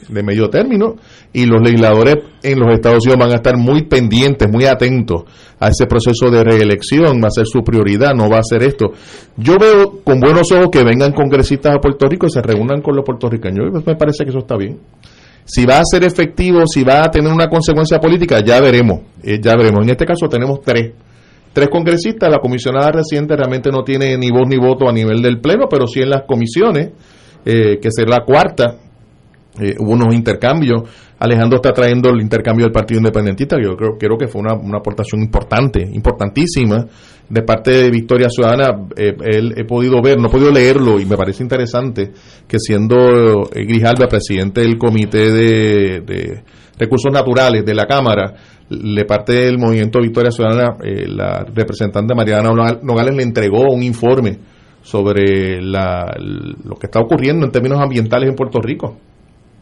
de medio término y los legisladores en los Estados Unidos van a estar muy pendientes, muy atentos a ese proceso de reelección, va a ser su prioridad, no va a ser esto. Yo veo con buenos ojos que vengan congresistas a Puerto Rico y se reúnan con los puertorriqueños, y me parece que eso está bien. Si va a ser efectivo, si va a tener una consecuencia política, ya veremos, eh, ya veremos. En este caso tenemos tres, tres congresistas, la comisionada reciente realmente no tiene ni voz ni voto a nivel del Pleno, pero sí en las comisiones, eh, que será la cuarta, eh, hubo unos intercambios. Alejandro está trayendo el intercambio del Partido Independentista, que yo creo, que fue una, una aportación importante, importantísima, de parte de Victoria Ciudadana. Eh, él- he podido ver, no he podido leerlo, y me parece interesante que siendo eh, presidente del Comité de, Recursos Naturales de la Cámara, le parte del movimiento Victoria Ciudadana, eh, la representante Mariana Nogal- Nogales le entregó un informe sobre la, lo que está ocurriendo en términos ambientales en Puerto Rico.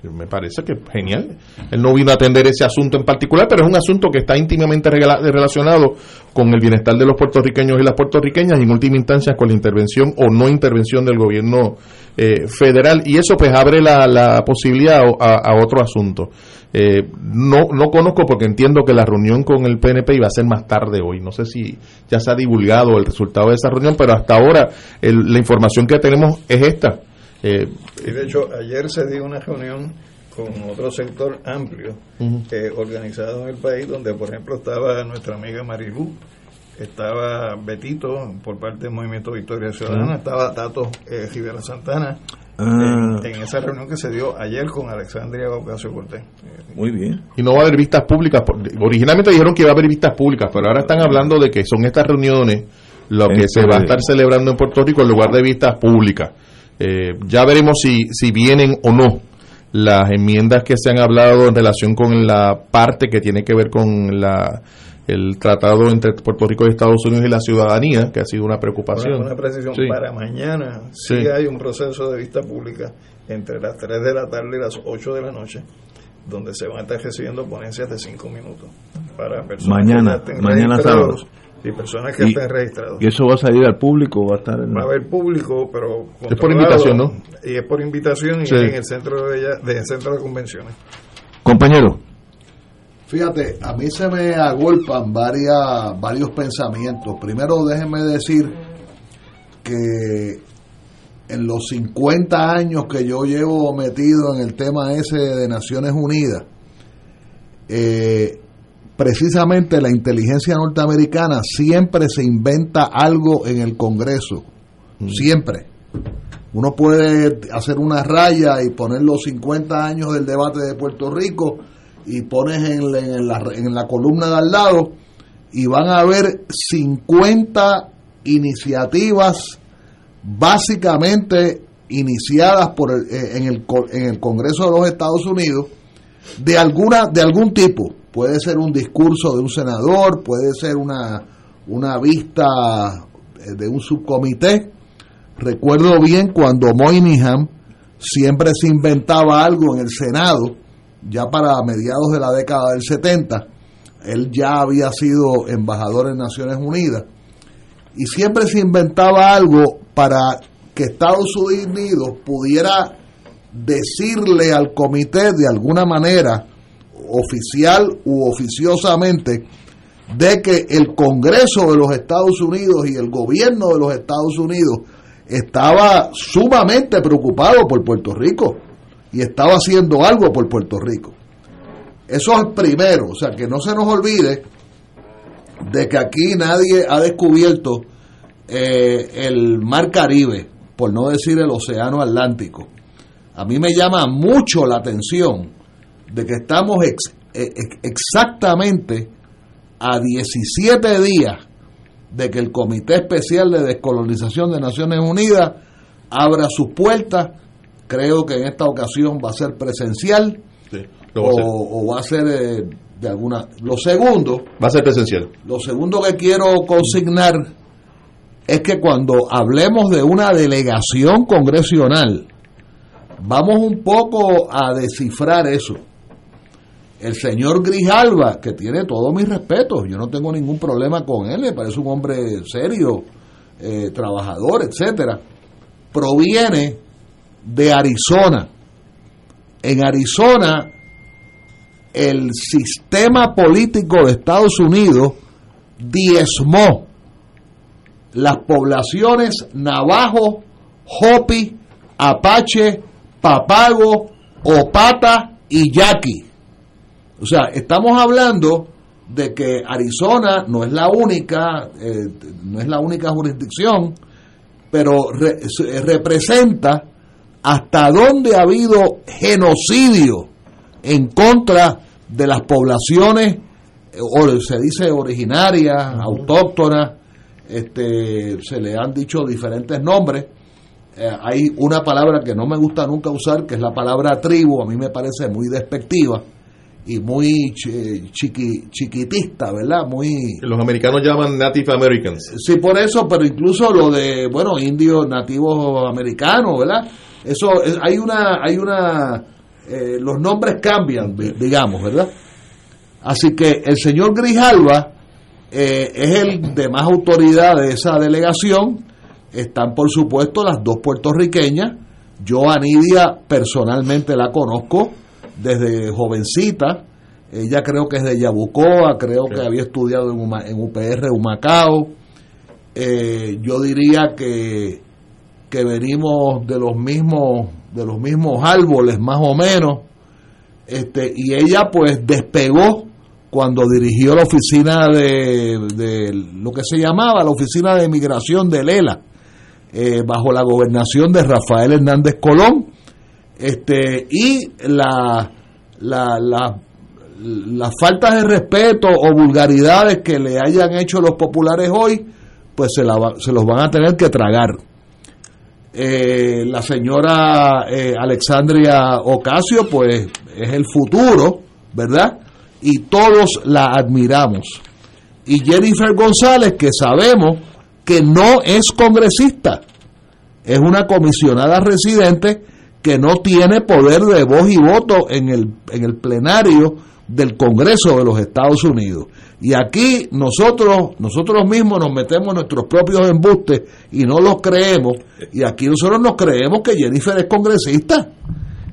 Me parece que genial. Él no vino a atender ese asunto en particular, pero es un asunto que está íntimamente relacionado con el bienestar de los puertorriqueños y las puertorriqueñas y en última instancia con la intervención o no intervención del gobierno eh, federal. Y eso pues abre la, la posibilidad a, a otro asunto. Eh, no, no conozco porque entiendo que la reunión con el PNP iba a ser más tarde hoy. No sé si ya se ha divulgado el resultado de esa reunión, pero hasta ahora el- la información que tenemos es esta. Eh, Y de hecho, ayer se dio una reunión con otro sector amplio eh, organizado en el país, donde por ejemplo estaba nuestra amiga Marilú, estaba Betito por parte del Movimiento Victoria Ciudadana, estaba Tato eh, Rivera Santana, Ah. en, en esa reunión que se dio ayer con Alexandria Ocasio Cortés. Muy bien. y no va a haber vistas públicas. Originalmente dijeron que iba a haber vistas públicas, pero ahora están hablando de que son estas reuniones lo que Este- se va a estar celebrando en Puerto Rico en lugar de vistas públicas. Eh, ya veremos si, si vienen o no las enmiendas que se han hablado en relación con la parte que tiene que ver con la el tratado entre Puerto Rico y Estados Unidos y la ciudadanía, que ha sido una preocupación. Una, una precisión, Sí. para mañana sí. Sí. hay un proceso de vista pública entre las 3 de la tarde y las 8 de la noche, donde se van a estar recibiendo ponencias de 5 minutos para personas Mañana, que mañana sábado. Y personas que Y- estén registrados. ¿Y eso va a salir al público va a estar en Va a haber público, pero Es por invitación, ¿no? Y es por invitación y Sí. en el centro de, Bella- de centro de convenciones. Compañero, Fíjate, a mí se me agolpan varias, varios pensamientos. Primero, déjenme decir que en los 50 años que yo llevo metido en el tema ese de Naciones Unidas, eh, precisamente la inteligencia norteamericana siempre se inventa algo en el Congreso. Siempre. Uno puede hacer una raya y poner los 50 años del debate de Puerto Rico y pones en, en, la, en la columna de al lado y van a haber 50 iniciativas básicamente iniciadas por el, eh, en, el, en el Congreso de los Estados Unidos de alguna de algún tipo puede ser un discurso de un senador puede ser una una vista eh, de un subcomité. Recuerdo bien cuando Moynihan siempre se inventaba algo en el Senado ya para mediados de la década del 70 él ya había sido embajador en Naciones Unidas y siempre se inventaba algo para que Estados Unidos pudiera decirle al comité de alguna manera, oficial u oficiosamente, de que el Congreso de los Estados Unidos y el gobierno de los Estados Unidos estaba sumamente preocupado por Puerto Rico y estaba haciendo algo por Puerto Rico. Eso es primero, o sea, que no se nos olvide de que aquí nadie ha descubierto eh, el mar Caribe, por no decir el océano Atlántico. A mí me llama mucho la atención de que estamos eh, exactamente a 17 días de que el Comité Especial de Descolonización de Naciones Unidas abra sus puertas. Creo que en esta ocasión va a ser presencial o, va a ser eh, de alguna... Lo segundo... Va a ser presencial. Lo segundo que quiero consignar es que cuando hablemos de una delegación congresional, vamos un poco a descifrar eso. El señor Grijalva, que tiene todos mis respetos, yo no tengo ningún problema con él, me parece un hombre serio, eh, trabajador, etcétera, proviene de Arizona. En Arizona, el sistema político de Estados Unidos diezmó las poblaciones Navajo, Hopi, Apache, Papago, Opata y Yaqui. O sea, estamos hablando de que Arizona no es la única, eh, no es la única jurisdicción, pero representa hasta dónde ha habido genocidio en contra de las poblaciones, eh, o se dice originarias, autóctonas, este, se le han dicho diferentes nombres. Eh, hay una palabra que no me gusta nunca usar, que es la palabra tribu, a mí me parece muy despectiva y muy chiqui, chiquitista, ¿verdad? Muy los americanos llaman Native Americans. Sí, por eso, pero incluso lo de, bueno, indios nativos americanos, ¿verdad? Eso hay una hay una eh, los nombres cambian, digamos, ¿verdad? Así que el señor Grijalva eh, es el de más autoridad de esa delegación. Están, por supuesto, las dos puertorriqueñas. Yo a Nidia personalmente la conozco desde jovencita. Ella creo que es de Yabucoa, creo que había estudiado en, en UPR Humacao. Eh, yo diría que, que venimos de los mismos de los mismos árboles más o menos este y ella pues despegó cuando dirigió la oficina de, lo que se llamaba la oficina de migración de Lela, eh, bajo la gobernación de Rafael Hernández Colón, este, y la, la, las faltas de respeto o vulgaridades que le hayan hecho los populares hoy, pues se, la, se los van a tener que tragar. Eh, la señora eh, Alexandria Ocasio, pues es el futuro, ¿verdad? y todos la admiramos. Y Jennifer González, que sabemos que no es congresista, es una comisionada residente que no tiene poder de voz y voto en el, en el plenario del Congreso de los Estados Unidos. Y aquí nosotros, nosotros mismos nos metemos nuestros propios embustes y no los creemos. Y aquí nosotros nos creemos que Jennifer es congresista.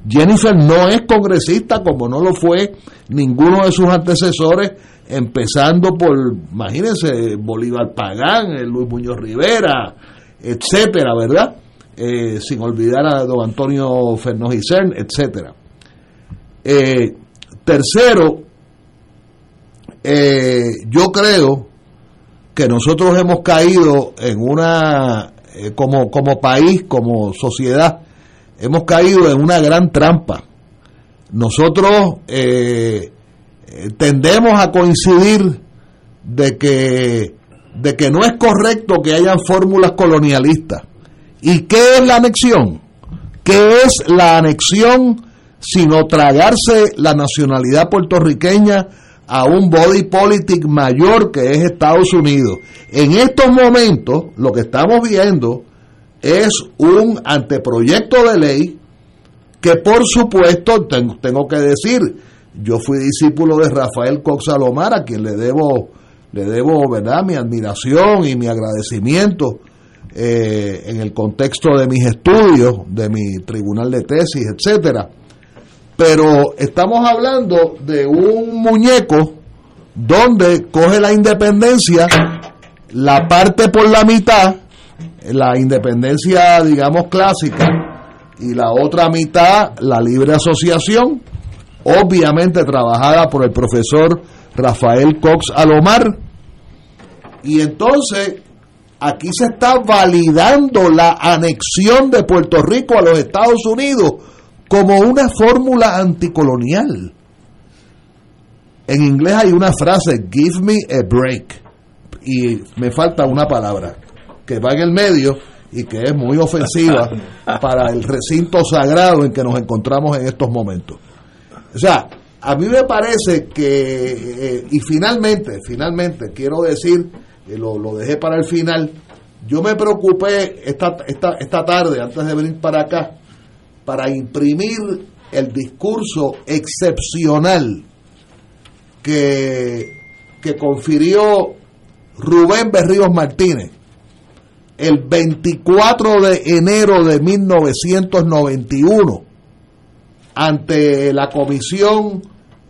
Jennifer no es congresista como no lo fue ninguno de sus antecesores, empezando por, imagínense, Bolívar Pagán, Luis Muñoz Rivera, etcétera, ¿verdad? Eh, sin olvidar a don Antonio Fernández Cern, etcétera. Eh, tercero, eh, yo creo que nosotros hemos caído en una eh, como, como país, como sociedad, hemos caído en una gran trampa. Nosotros tendemos a coincidir de que, de que no es correcto que hayan fórmulas colonialistas. ¿Y qué es la anexión? ¿Qué es la anexión sino tragarse la nacionalidad puertorriqueña a un body politic mayor que es Estados Unidos? En estos momentos lo que estamos viendo es un anteproyecto de ley que por supuesto tengo, que decir, yo fui discípulo de Rafael Cox Salomar, a quien le debo, le debo ¿verdad? mi admiración y mi agradecimiento eh, en el contexto de mis estudios, de mi tribunal de tesis, etcétera. Pero estamos hablando de un muñeco donde coge la independencia, la parte por la mitad, la independencia, digamos, clásica, y la otra mitad, la libre asociación, obviamente trabajada por el profesor Rafael Cox Alomar. Y entonces aquí se está validando la anexión de Puerto Rico a los Estados Unidos como una fórmula anticolonial. En inglés hay una frase, give me a break, y me falta una palabra, que va en el medio y que es muy ofensiva [laughs] para el recinto sagrado en que nos encontramos en estos momentos. O sea, a mí me parece que, eh, y finalmente, finalmente, quiero decir, lo, lo dejé para el final, yo me preocupé esta, esta, esta tarde, antes de venir para acá, para imprimir el discurso excepcional que, que confirió Rubén Berríos Martínez el 24 de enero de 1991 ante la comisión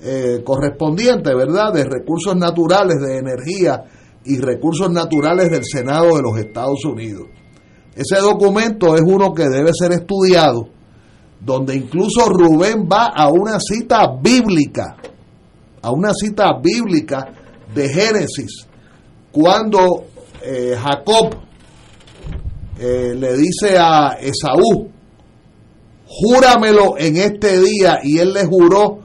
eh, correspondiente, ¿verdad?, de recursos naturales, de energía y recursos naturales del Senado de los Estados Unidos. Ese documento es uno que debe ser estudiado, donde incluso Rubén va a una cita bíblica, a una cita bíblica de Génesis, cuando eh, Jacob eh, le dice a Esaú, júramelo en este día, y él le juró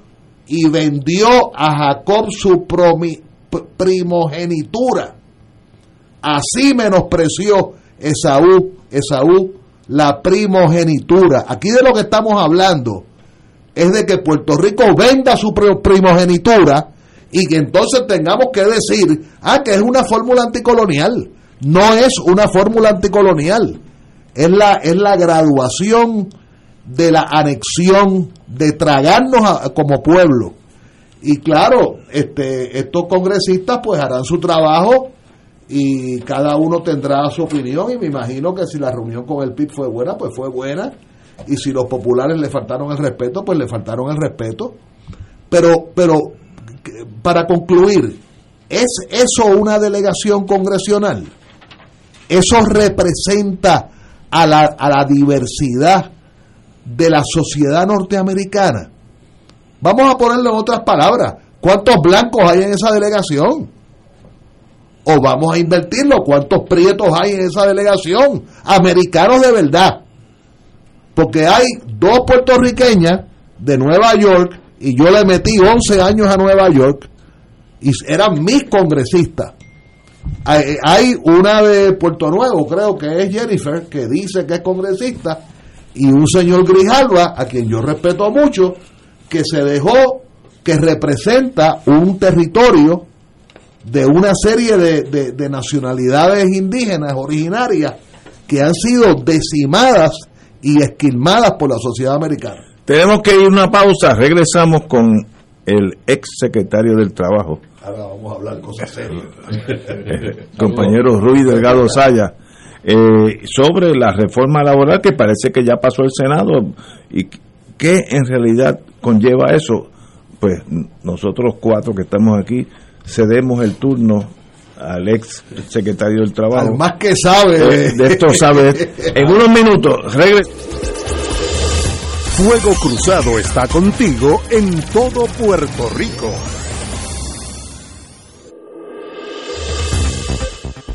y vendió a Jacob su primogenitura. Así menospreció Esaú, Esaú la primogenitura. Aquí de lo que estamos hablando es de que Puerto Rico venda su primogenitura y que entonces tengamos que decir, ah, que es una fórmula anticolonial. No es una fórmula anticolonial, es la, es la graduación de la anexión, de tragarnos como pueblo. Y claro, este, estos congresistas pues harán su trabajo y cada uno tendrá su opinión y me imagino que si la reunión con el PIB fue buena, pues fue buena y si los populares le faltaron el respeto, pues le faltaron el respeto. Pero, pero para concluir, ¿es eso una delegación congresional? Eso representa a la, a la diversidad de la sociedad norteamericana. Vamos a ponerlo en otras palabras. ¿Cuántos blancos hay en esa delegación? O vamos a invertirlo. ¿Cuántos prietos hay en esa delegación? Americanos de verdad. Porque hay dos puertorriqueñas de Nueva York y yo le metí 11 años a Nueva York y eran mis congresistas. Hay, una de Puerto Nuevo, creo que es Jennifer, que dice que es congresista, y un señor Grijalva, a quien yo respeto mucho, que se dejó, que representa un territorio de una serie de, de nacionalidades indígenas originarias que han sido decimadas y esquilmadas por la sociedad americana. Tenemos que ir a una pausa, regresamos con el ex secretario del Trabajo, Ahora vamos a hablar cosas serias. [laughs] Compañero Ruiz Delgado Saya, eh, sobre la reforma laboral que parece que ya pasó el Senado y qué en realidad conlleva eso. Pues nosotros cuatro que estamos aquí cedemos el turno al ex secretario del Trabajo. más que sabe. De, de esto sabe. En unos minutos, regreso. Fuego Cruzado está contigo en todo Puerto Rico.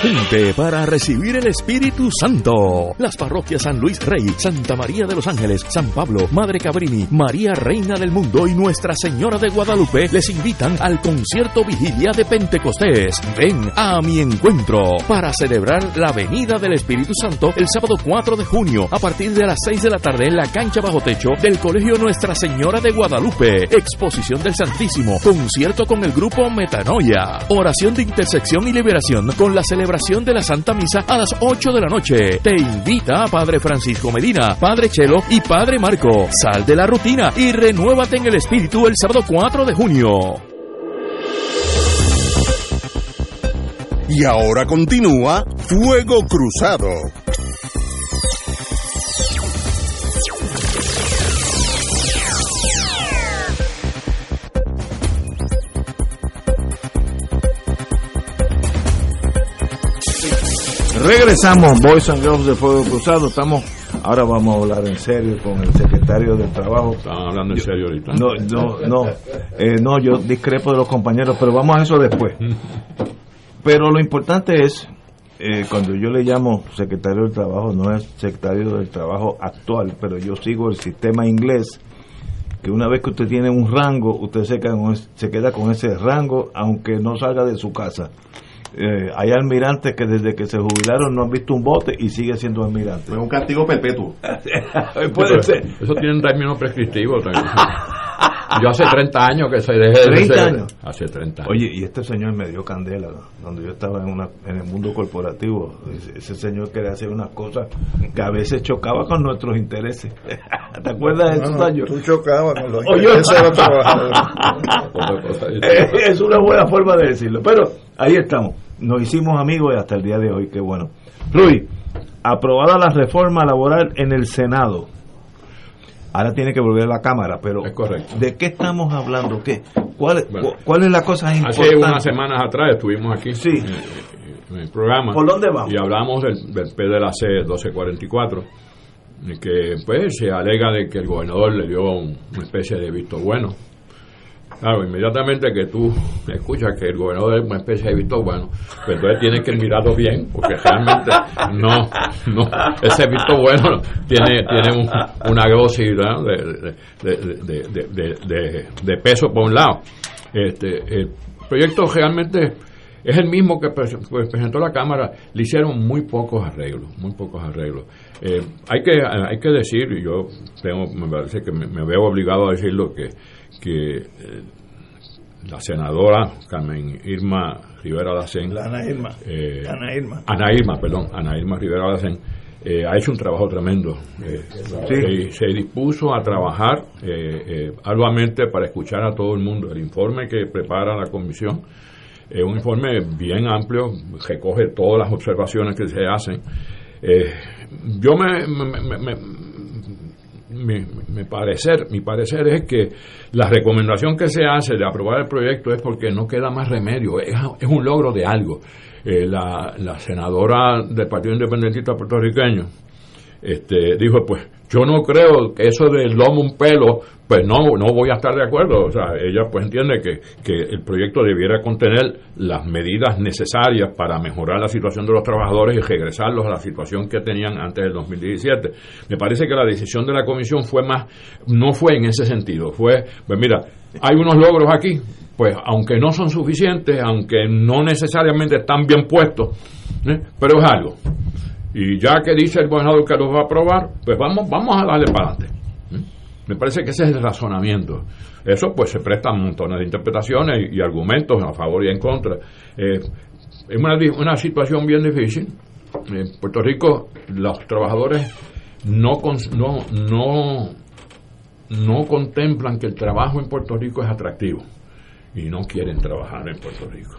Junte para recibir el Espíritu Santo. Las parroquias San Luis Rey, Santa María de los Ángeles, San Pablo, Madre Cabrini, María Reina del Mundo y Nuestra Señora de Guadalupe les invitan al concierto vigilia de Pentecostés. Ven a mi encuentro para celebrar la venida del Espíritu Santo el sábado 4 de junio a partir de las 6 de la tarde en la cancha bajo techo del Colegio Nuestra Señora de Guadalupe. Exposición del Santísimo, concierto con el grupo Metanoia, oración de intersección y liberación con la celebración de la Santa Misa a las 8 de la noche. Te invita Padre Francisco Medina, Padre Chelo y Padre Marco. Sal de la rutina y renuévate en el espíritu el sábado 4 de junio. Y ahora continúa Fuego Cruzado. Regresamos, Boys and Girls de Fuego Cruzado. Estamos, ahora vamos a hablar en serio con el secretario del Trabajo. Están hablando en serio ahorita. No, no, no, eh, no, yo discrepo de los compañeros, pero vamos a eso después. Pero lo importante es, eh, cuando yo le llamo secretario del Trabajo, no es secretario del Trabajo actual, pero yo sigo el sistema inglés, que una vez que usted tiene un rango, usted se queda con, es- se queda con ese rango, aunque no salga de su casa. Eh, hay almirantes que desde que se jubilaron no han visto un bote y sigue siendo almirante. Es un castigo perpetuo. [laughs] Puede ser. Eso tiene un término prescriptivo. también. Yo hace 30 años que dejé de 30 ser- años. Hace 30 años. Oye, y este señor me dio candela ¿no? donde yo estaba en, una, en el mundo corporativo. Ese, ese señor quería hacer unas cosas que a veces chocaba con nuestros intereses. [laughs] ¿Te acuerdas de No, esos no, años? tú chocabas con los intereses de los [laughs] trabajadores. Eh, es una buena forma de decirlo. Pero ahí estamos. Nos hicimos amigos y hasta el día de hoy, qué bueno. Luis, aprobada la reforma laboral en el Senado. Ahora tiene que volver a la Cámara, pero Es correcto. ¿de qué estamos hablando? ¿Qué? ¿Cuál, Bueno, cu- ¿Cuál es la cosa importante? Hace unas semanas atrás estuvimos aquí Sí. en, en el programa. ¿Por dónde vamos? Y hablamos del, del PDLAC 1244, de que pues se alega de que el gobernador le dio un- una especie de visto bueno. Claro, inmediatamente que tú escuchas que el gobernador es una especie de visto bueno, pues entonces tienes que mirarlo bien, porque realmente no, no ese visto bueno tiene, tiene un- una ¿verdad? de, de, de, peso por un lado. Este, el proyecto realmente es el mismo que pues, presentó la Cámara, le hicieron muy pocos arreglos, muy pocos arreglos. Eh, hay que hay que decir, y yo tengo, me parece que me, me veo obligado a decirlo, que, que eh, la senadora Carmen Irma Rivera Lacén, La Ana Irma. eh, Ana Irma. Ana Irma, perdón, Ana Irma Rivera Lacén, eh, ha hecho un trabajo tremendo. Eh, se, se dispuso a trabajar arduamente para escuchar a todo el mundo. El informe que prepara la comisión es un informe bien amplio, recoge todas las observaciones que se hacen. Yo me, me- me- me- mi, mi parecer, mi parecer es que la recomendación que se hace de aprobar el proyecto es porque no queda más remedio, es, es un logro de algo. Eh, la, la senadora del Partido Independentista puertorriqueño este, dijo, pues Yo no creo que eso del lomo un pelo, pues no, no voy a estar de acuerdo. O sea, ella pues entiende que, que el proyecto debiera contener las medidas necesarias para mejorar la situación de los trabajadores y regresarlos a la situación que tenían antes del 2017. Me parece que la decisión de la comisión fue más, no fue en ese sentido, fue, pues mira, hay unos logros aquí, pues aunque no son suficientes, aunque no necesariamente están bien puestos, ¿eh? pero es algo. Y ya que dice el gobernador que los va a aprobar, pues vamos, vamos a darle para adelante. ¿Eh? Me parece que ese es el razonamiento. Eso pues se prestan montones de interpretaciones y, argumentos a favor y en contra. Eh, es una, una situación bien difícil. En Puerto Rico los trabajadores no, no, no, no contemplan que el trabajo en Puerto Rico es atractivo y no quieren trabajar en Puerto Rico.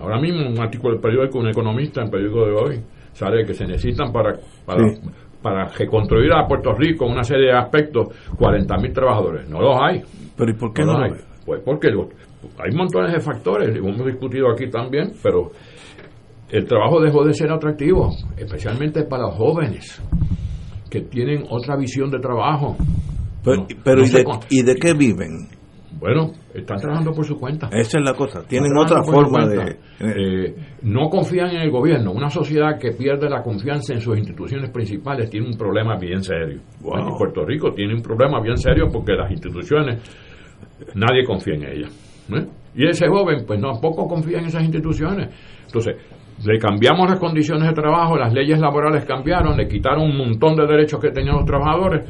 Ahora mismo un artículo del periódico, un economista en el periódico de hoy, sale que se necesitan para, para reconstruir a Puerto Rico una serie de aspectos 40.000 trabajadores. No los hay. ¿Pero y por qué no, hay? Pues porque hay montones de factores, hemos discutido aquí también, pero el trabajo dejó de ser atractivo, especialmente para los jóvenes que tienen otra visión de trabajo. Pero, pero ¿y, de, ¿y de qué viven? Bueno, están trabajando por su cuenta. Esa es la cosa. Tienen otra forma de... Eh, no confían en el gobierno. Una sociedad que pierde la confianza en sus instituciones principales tiene un problema bien serio. Puerto Rico tiene un problema bien serio porque las instituciones, nadie confía en ellas. ¿eh? Y ese joven, pues tampoco confía en esas instituciones. Entonces, le cambiamos las condiciones de trabajo, las leyes laborales cambiaron, le quitaron un montón de derechos que tenían los trabajadores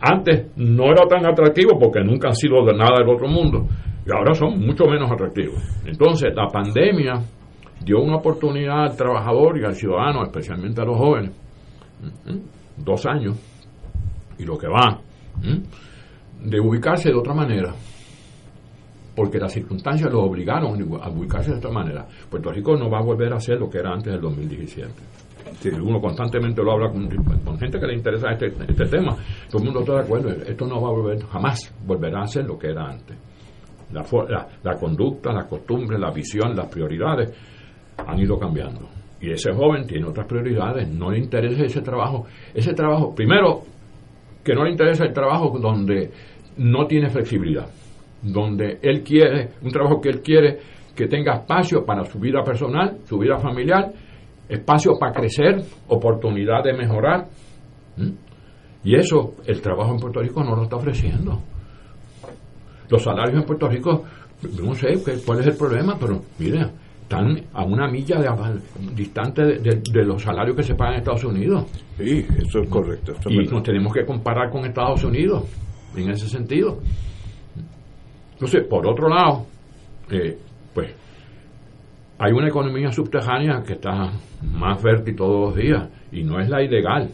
antes no era tan atractivo porque nunca han sido de nada del otro mundo y ahora son mucho menos atractivos. Entonces, la pandemia dio una oportunidad al trabajador y al ciudadano, especialmente a los jóvenes, dos años y lo que va, de ubicarse de otra manera, porque las circunstancias los obligaron a ubicarse de otra manera. Puerto Rico no va a volver a ser lo que era antes del 2017 uno constantemente lo habla con, gente que le interesa este, este, tema, todo el mundo está de acuerdo, esto no va a volver, jamás volverá a ser lo que era antes. La, la, conducta, las costumbres, la visión, las prioridades han ido cambiando. Y ese joven tiene otras prioridades, no le interesa ese trabajo. Ese trabajo, primero, que no le interesa el trabajo donde no tiene flexibilidad, donde él quiere, un trabajo que él quiere que tenga espacio para su vida personal, su vida familiar espacio para crecer, oportunidad de mejorar. Y eso el trabajo en Puerto Rico no lo está ofreciendo. Los salarios en Puerto Rico, no sé cuál es el problema, pero mire, están a una milla de, distante de, los salarios que se pagan en Estados Unidos. Sí, eso es correcto. y nos tenemos que comparar con Estados Unidos en ese sentido. Entonces, por otro lado, eh, pues hay una economía subterránea que está más fértil todos los días y no es la ilegal.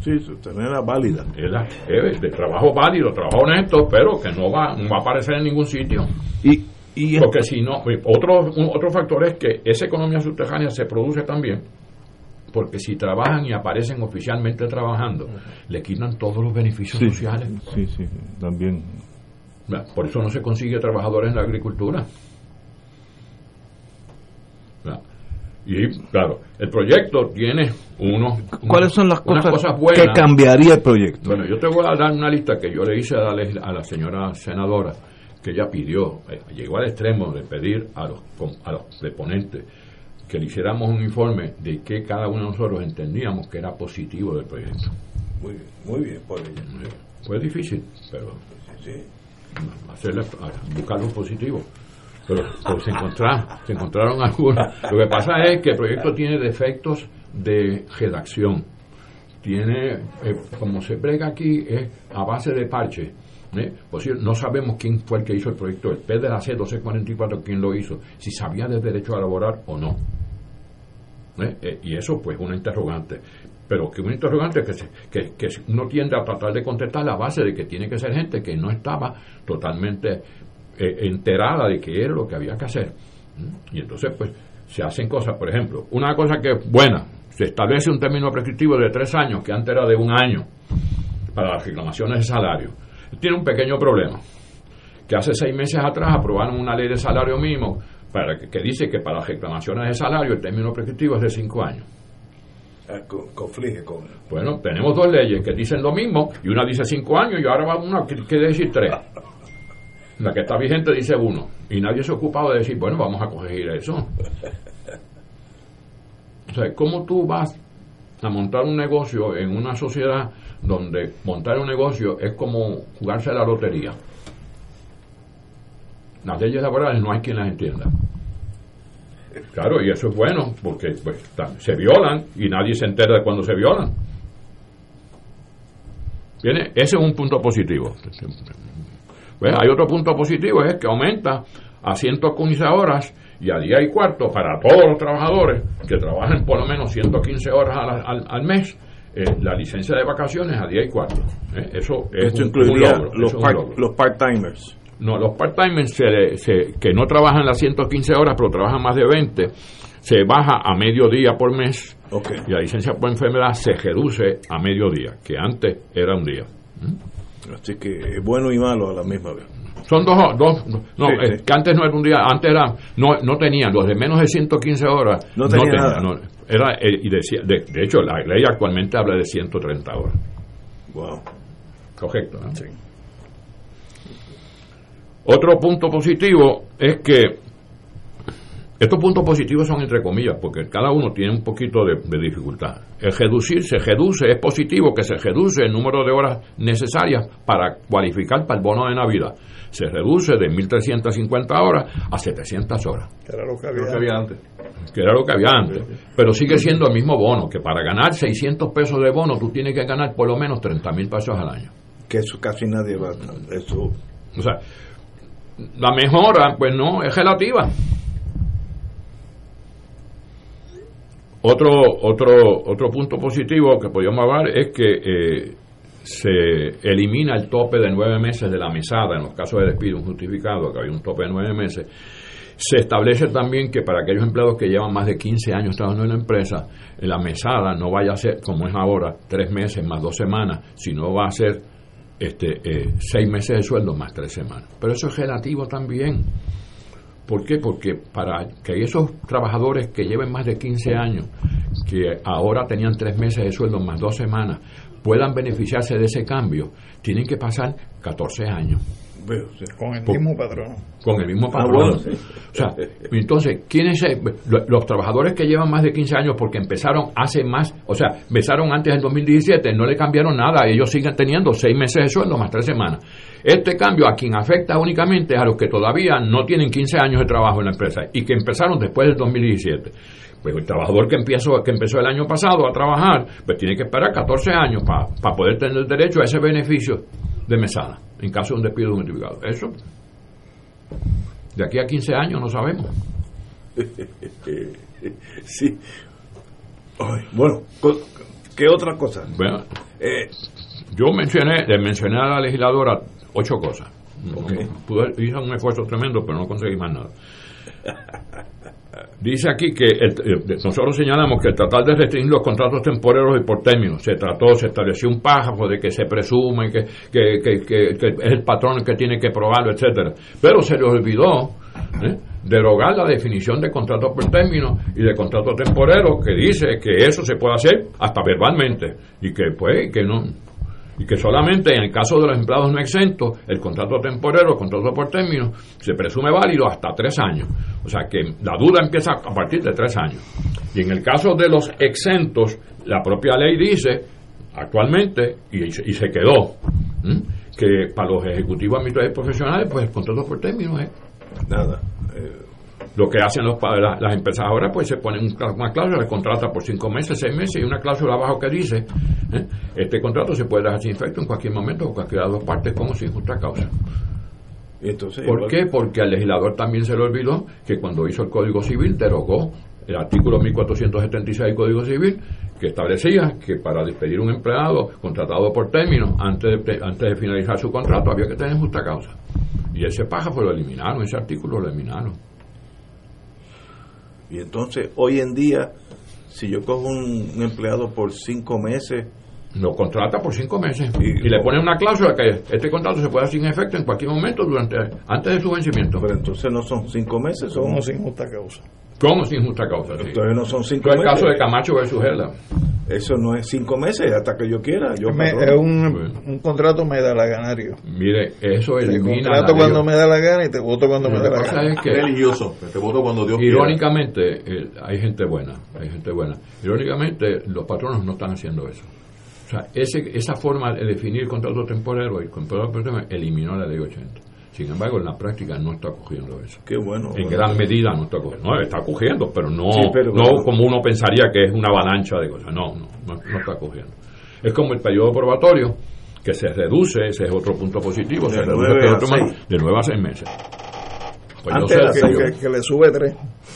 Sí, subterránea válida. Es, la, de trabajo válido, trabajo honesto, pero que no va, no va a aparecer en ningún sitio. Y, y Porque si no, otro, otro factor es que esa economía subterránea se produce también porque si trabajan y aparecen oficialmente trabajando, le quitan todos los beneficios sociales. Sí, sí, también. Por eso no se consigue trabajadores en la agricultura. Y claro, el proyecto tiene unos, ¿Cuáles son las cosas, buenas, que cambiaría el proyecto? Bueno, yo te voy a dar una lista que yo le hice a la, a la señora senadora, que ella pidió, eh, llegó al extremo de pedir a los, a los deponentes que le hiciéramos un informe de qué cada uno de nosotros entendíamos que era positivo del proyecto. Muy bien, muy bien por ella. Fue difícil, pero sí, hacerle, buscar lo positivo pero, se, encontraron, [laughs] se algunas. Lo que pasa es que el proyecto tiene defectos de redacción. Tiene, eh, como se brega aquí, es a base de parche. ¿eh? Pues no sabemos quién fue el que hizo el proyecto, el P de la C 1244, quién lo hizo, si sabía del derecho a elaborar o no. ¿eh? y eso, pues, una interrogante. Pero que un interrogante que, que, que uno tiende a tratar de contestar a base de que tiene que ser gente que no estaba totalmente eh, enterada de que era lo que había que hacer. Y entonces, pues, se hacen cosas, por ejemplo, una cosa que es buena, se establece un término prescriptivo de tres años, que antes era de un año, para las reclamaciones de salario. Tiene un pequeño problema, que hace seis meses atrás aprobaron una ley de salario mínimo para que, dice que para las reclamaciones de salario el término prescriptivo es de cinco años. Ah, co- conflige con... Bueno, tenemos dos leyes que dicen lo mismo y una dice cinco años y ahora va una que quiere decir tres. La que está vigente dice uno y nadie se ha ocupado de decir, bueno, vamos a corregir eso. O sea, ¿cómo tú vas a montar un negocio en una sociedad donde montar un negocio es como jugarse a la lotería? Las leyes laborales no hay quien las entienda. Claro, y eso es bueno, porque pues, se violan y nadie se entera de cuando se violan. Viene, ese es un punto positivo. Pues, hay otro punto positivo, es que aumenta a 115 horas y a día y cuarto para todos los trabajadores que trabajen por lo menos 115 horas al, al- al mes, eh, la licencia de vacaciones a día y cuarto. Eh, Eso es Esto un- incluiría un logro, los, eso es un part- logro. los part-timers. No, los part-timers se- que no trabajan las 115 horas, pero trabajan más de 20, se baja a mediodía por mes y la licencia por enfermedad se reduce a mediodía, que antes era un día. Así que es bueno y malo a la misma vez. Son dos, dos no, Sí, eh, sí. que antes no era un día, antes era, no, no tenían, los de menos de 115 horas No tenía nada. no, era, eh, y decía, de, de hecho, la ley actualmente habla de 130 horas. Wow. Correcto. ¿no? Otro punto positivo es que estos puntos positivos son entre comillas, porque cada uno tiene un poquito de, de dificultad. El reducir se reduce, es positivo que se reduce el número de horas necesarias para cualificar para el bono de Navidad. Se reduce de 1.350 horas a 700 horas Que era lo que Lo que había. antes. que era lo que había antes, pero sigue siendo el mismo bono, que para ganar 600 pesos de bono tú tienes que ganar por lo menos 30 mil pesos al año. Que eso casi nadie va a... Eso... O sea, la mejora, pues no, es relativa. Otro, otro, otro punto positivo que podríamos hablar es que eh, se elimina el tope de nueve meses de la mesada en los casos de despido injustificado, que había un tope de nueve meses. Se establece también que para aquellos empleados que llevan más de 15 años trabajando en la empresa, la mesada no vaya a ser, como es ahora, tres meses más dos semanas, sino va a ser este, eh, seis meses de sueldo más tres semanas. Pero eso es relativo también. ¿Por qué? Porque para que esos trabajadores que lleven más de 15 años, que ahora tenían tres meses de sueldo más dos semanas, puedan beneficiarse de ese cambio, tienen que pasar 14 años. Con el mismo patrón. Con el mismo Ah, patrón. O sea, [laughs] entonces, ¿quiénes los trabajadores que llevan más de 15 años porque empezaron hace más, o sea, empezaron antes del 2017, no le cambiaron nada, ellos siguen teniendo seis meses de sueldo más tres semanas. Este cambio a quien afecta únicamente es a los que todavía no tienen 15 años de trabajo en la empresa y que empezaron después del 2017. Pues el trabajador que empezó, que empezó el año pasado a trabajar, pues tiene que esperar 14 años para poder tener derecho a ese beneficio de mesada en caso de un despido justificado. Eso de aquí a 15 años no sabemos. [laughs] sí. Ay, bueno, ¿qué otra cosa? Bueno, Eh, yo mencioné, le mencioné a la legisladora ocho cosas. Ok. Pude- hice un esfuerzo tremendo, pero no conseguí más nada. [laughs] Dice aquí que el- eh, nosotros señalamos que tratar de restringir los contratos temporeros y por términos, se trató, se estableció un párrafo de que se presume que- que es el patrón el que tiene que probarlo, etcétera. Pero se le olvidó ¿eh? derogar la definición de contrato por término y de contrato temporero que dice que eso se puede hacer hasta verbalmente y que pues que no y que solamente en el caso de los empleados no exentos, el contrato temporero, el contrato por término, se presume válido hasta tres años. O sea que la duda empieza a partir de tres años. Y en el caso de los exentos, la propia ley dice, actualmente, y, y se quedó, que para los ejecutivos administrativos profesionales, pues el contrato por término es nada. eh, lo que hacen los, pa- la- las empresas ahora, pues se ponen una cláusula, contrata por cinco meses, seis meses y una cláusula abajo que dice, ¿eh? este contrato se puede dejar sin efecto en cualquier momento o cualquiera de las dos partes como sin justa causa. entonces, ¿Por igual- qué? Porque al legislador también se le olvidó que cuando hizo el Código Civil derogó el artículo 1476 del Código Civil que establecía que para despedir un empleado contratado por término antes de, antes de finalizar su contrato había que tener justa causa. Y ese párrafo lo eliminaron, ese artículo lo eliminaron. Y entonces, hoy en día, si yo cojo un, un empleado por cinco meses, lo contrata por cinco meses y, le pone una cláusula que este contrato se puede sin efecto en cualquier momento durante antes de su vencimiento. pero entonces no son cinco meses, son Somos sin justa causa. ¿Cómo sin justa causa? Sí. Entonces no son cinco Fue el meses. caso de Camacho versus Gela. Eso no es cinco meses hasta que yo quiera. Yo Me- es un, un contrato medalaganario. Mire, eso Te elimina. contrato cuando me da la gana y te voto cuando me da la gana. es que- Religioso, te voto cuando Dios. Irónicamente, eh, hay gente buena, hay gente buena. Irónicamente, los patronos no están haciendo eso. O sea, ese, esa forma de definir contrato temporero y contrato temporero eliminó la ley 80. Sin embargo, en la práctica no está cogiendo eso. Qué bueno. En bueno. gran medida no está cogiendo. No, está cogiendo, pero no, Sí, pero- no como uno pensaría que es una avalancha de cosas. No, no, no, no está cogiendo. Es como el periodo probatorio, que se reduce, ese es otro punto positivo, De se reduce pero a más, de 9 a 6 meses. Pues Antes era que Que, le sube tres.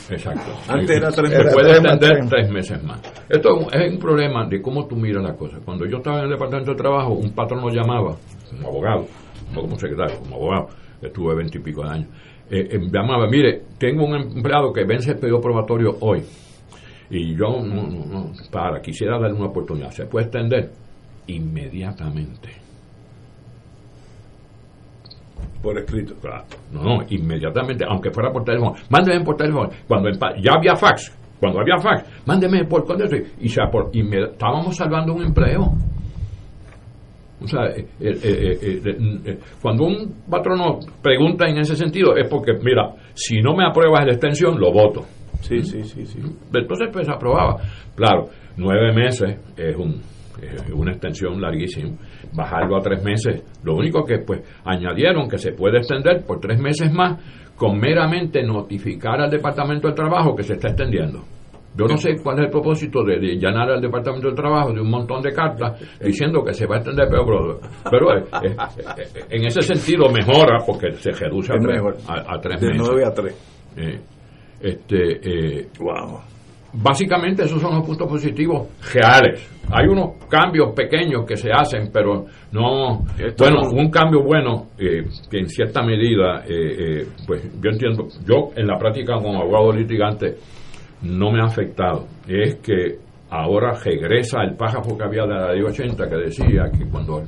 Exacto. Antes era tres Se meses. puede tres más extender tres. meses más. Esto es un- problema de cómo tú miras las cosas. Cuando yo estaba en el departamento de trabajo, un patrón lo llamaba, como abogado, no como secretario, como abogado, estuve veintipico de años, eh, eh, mire, tengo un empleado que vence el periodo probatorio hoy. Y yo, no, no, no, para, quisiera darle una oportunidad. ¿Se puede extender? Inmediatamente. Por escrito. Claro. No, no, inmediatamente, aunque fuera por teléfono. Mándeme por teléfono. Cuando ya había fax, cuando había fax, mándeme por correo. Y se estábamos salvando un empleo. O sea, eh, eh, eh, cuando un patrono pregunta en ese sentido es porque, mira, si no me apruebas la extensión, lo voto. Sí, sí, sí, sí. Entonces, pues aprobaba. Claro, nueve meses es, un, es una extensión larguísima. Bajarlo a tres meses. Lo único que, pues, añadieron que se puede extender por tres meses más con meramente notificar al Departamento del Trabajo que se está extendiendo. Yo no sé cuál es el propósito de, de llenar al Departamento del Trabajo de un montón de cartas diciendo que se va a extender, pero, pero, eh, eh, eh, en ese sentido mejora porque se reduce a Es tres, a, a tres De meses. a tres. Eh, este, Wow. Básicamente esos son los puntos positivos reales. Hay unos cambios pequeños que se hacen, pero no... Esto bueno, no- un cambio bueno eh, que en cierta medida, eh, eh, pues yo entiendo, yo en la práctica como abogado litigante no me ha afectado. Es que ahora regresa el párrafo que había de la ley 80 que decía que cuando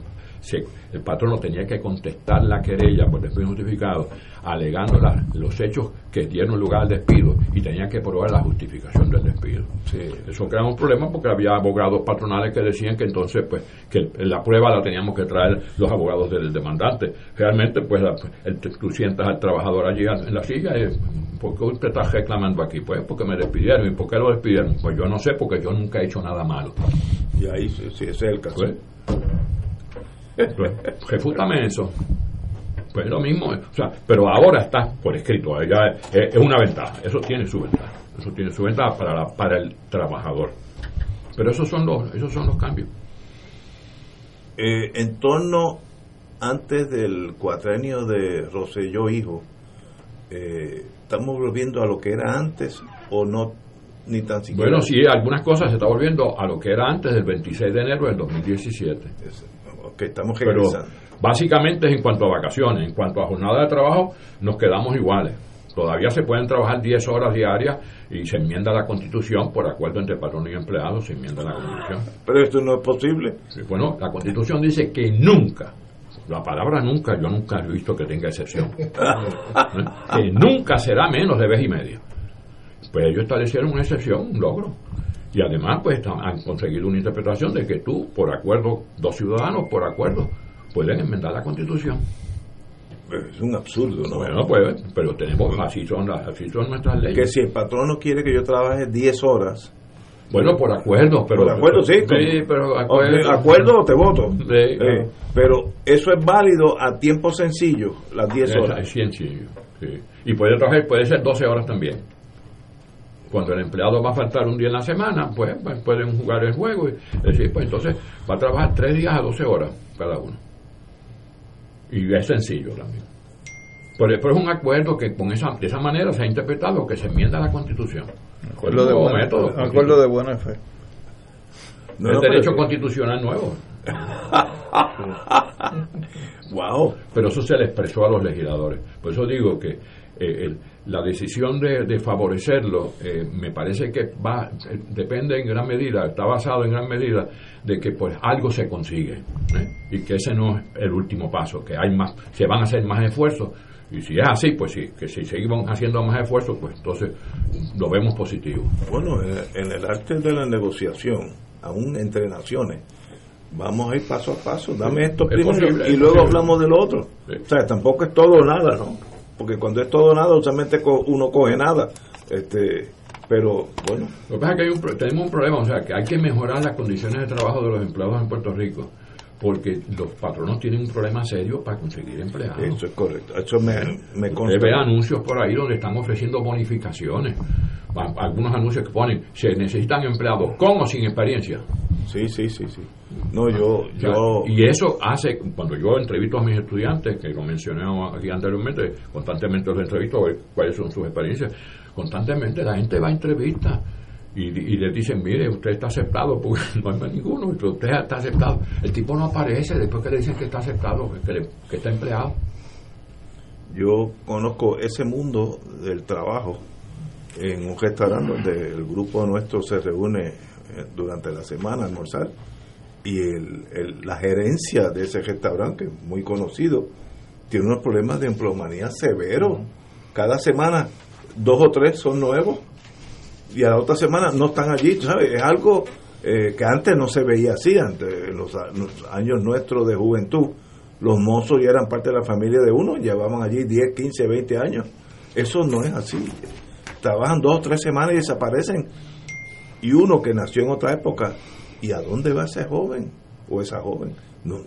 se- el patrono tenía que contestar la querella por despido justificado, alegando la- los hechos que dieron lugar al despido y tenía que probar la justificación del despido. Eso crea un problema porque había abogados patronales que decían que entonces pues que la prueba la teníamos que traer los abogados del demandante. Realmente pues la- el- tú sientas al trabajador allí en la silla y ¿por qué usted está reclamando aquí? Pues porque me despidieron. ¿Y por qué lo despidieron? Pues yo no sé porque yo nunca he hecho nada malo. Y ahí sí, sí, ese es el caso. Pues, pues, refútame eso. Pues lo mismo, o sea, pero ahora está por escrito, ya es, es una ventaja, eso tiene su ventaja, eso tiene su ventaja para, la- para el trabajador. Pero esos son los, esos son los cambios. Eh, en torno antes del cuatrenio de Roselló Hijo, eh, ¿estamos volviendo a lo que era antes o no? Ni tan siquiera. Bueno, sí, algunas cosas se está volviendo a lo que era antes del 26 de enero del 2017. Ok, estamos Pero regresando. básicamente es en cuanto a vacaciones, en cuanto a jornada de trabajo, nos quedamos iguales. Todavía se pueden trabajar 10 horas diarias y se enmienda la constitución por acuerdo entre patrón y empleado, se enmienda la constitución. Pero esto no es posible. Bueno, la constitución dice que nunca, la palabra nunca, yo nunca he visto que tenga excepción, ¿eh? que nunca será menos de vez y media. Pues ellos establecieron una excepción, un logro. Y además, pues han conseguido una interpretación de que tú, por acuerdo, dos ciudadanos, por acuerdo, pueden enmendar la constitución. Es un absurdo, ¿no? Bueno, pues, pero tenemos, así son, las, así son nuestras leyes. Que si el patrono quiere que yo trabaje 10 horas. Bueno, por acuerdo, pero... Por acuerdo, sí. Sí, pero acuerdo... acuerdo te voto. Sí, Eh, pero eso es válido a tiempo sencillo, las 10 Es, horas. es sencillo, sí. Y puede trabajar, puede ser 12 horas también. Cuando el empleado va a faltar un día en la semana, pues, pues, pueden jugar el juego y decir, pues entonces va a trabajar 3 días a 12 horas cada uno. Y es sencillo también. Pero, pero es un acuerdo que con esa, de esa manera se ha interpretado que se enmienda la constitución. Acuerdo de, buena, método. acuerdo de buena fe. No, el no, derecho pero- constitucional nuevo. [laughs] wow. Pero eso se le expresó a los legisladores. Por eso digo que eh, el- la decisión de, de favorecerlo eh, me parece que va eh, depende en gran medida, está basado en gran medida de que pues algo se consigue ¿eh? y que ese no es el último paso, que hay más, se van a hacer más esfuerzos Y si es así, pues sí, que si seguimos haciendo más esfuerzos, pues entonces lo vemos positivo. Bueno, en, el arte de la negociación, aún entre naciones, vamos a ir paso a paso. Dame esto primero y luego hablamos de lo otro. O sea, tampoco es todo o nada, ¿no? Porque cuando es todo nada, usualmente uno coge nada. Este, pero bueno. Lo que pasa es que hay un, tenemos un problema, o sea, que hay que mejorar las condiciones de trabajo de los empleados en Puerto Rico porque los patronos tienen un problema serio para conseguir empleados. Eso es correcto. Eso me, me consta. ve anuncios por ahí donde están ofreciendo bonificaciones. Algunos anuncios que ponen, se necesitan empleados con o sin experiencia. Sí, sí, sí, sí. No, yo, yo... Y eso hace, cuando yo entrevisto a mis estudiantes, que lo mencioné aquí anteriormente, constantemente los entrevisto a ver cuáles son sus experiencias, constantemente la gente va a entrevistas y, le dicen, mire, usted está aceptado, porque [laughs] no hay más ninguno, usted está aceptado. El tipo no aparece después que le dicen que está aceptado, que, está empleado. Yo conozco ese mundo del trabajo en un restaurante donde el grupo nuestro se reúne eh, durante la semana a almorzar y el, la gerencia de ese restaurante, que es muy conocido, tiene unos problemas de empleomanía severos. Cada semana dos o tres son nuevos y a la otra semana no están allí, ¿sabes? Es algo eh, que antes no se veía así, antes, en los, años nuestros de juventud, los mozos ya eran parte de la familia de uno, llevaban allí 10, 15, 20 años. Eso no es así. Trabajan dos o tres semanas y desaparecen. Y uno que nació en otra época, ¿y a dónde va ese joven o esa joven? No,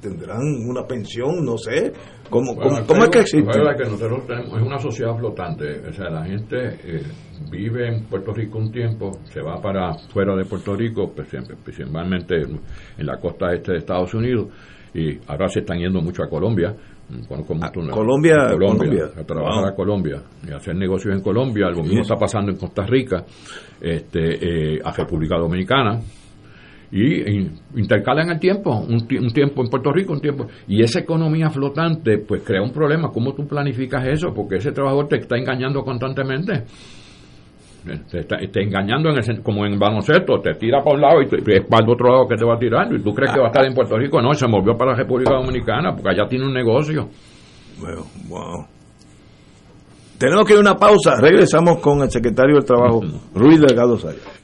tendrán una pensión, no sé. ¿Cómo, es que existe? que nosotros tenemos, es una sociedad flotante. O sea, la gente eh, vive en Puerto Rico un tiempo, se va para fuera de Puerto Rico, pues, principalmente en la costa este de Estados Unidos, y ahora se están yendo mucho a Colombia. Ah, Colombia, Colombia, a trabajar a Colombia y hacer negocios en Colombia. Lo mismo está pasando en Costa Rica, este, eh, a República Dominicana y, intercalan el tiempo, un, tiempo en Puerto Rico, un tiempo. Y esa economía flotante, pues crea un problema. ¿Cómo tú planificas eso? Porque ese trabajador te está engañando constantemente. Te está, engañando en el, como en baloncesto, te tira para un lado y, es para el otro lado que te va tirando. Y tú crees que va a estar en Puerto Rico. No, se movió para la República Dominicana porque allá tiene un negocio. Bueno, wow. Tenemos que ir a una pausa. Regresamos con el secretario del Trabajo, Ruiz Delgado Sayas.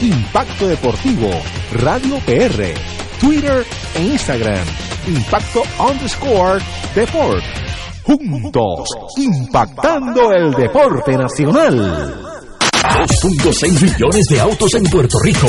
Impacto Deportivo, Radio PR, Twitter e Instagram. Impacto underscore Deport. Juntos, impactando el deporte nacional. 2.6 millones de autos en Puerto Rico.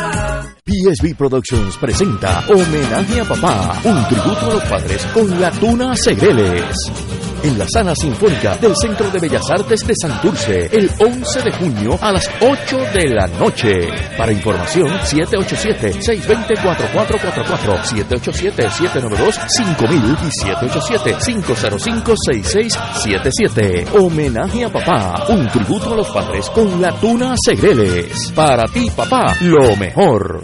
PSB Productions presenta Homenaje a Papá, un tributo a los padres con la tuna Segreles en la Sala Sinfónica del Centro de Bellas Artes de Santurce el 11 de junio a las 8 de la noche. Para información, 787-620-4444, 787-792-5000 y 787-505-6677. Homenaje a papá, un tributo a los padres con la tuna Segreles. Para ti, papá, lo mejor.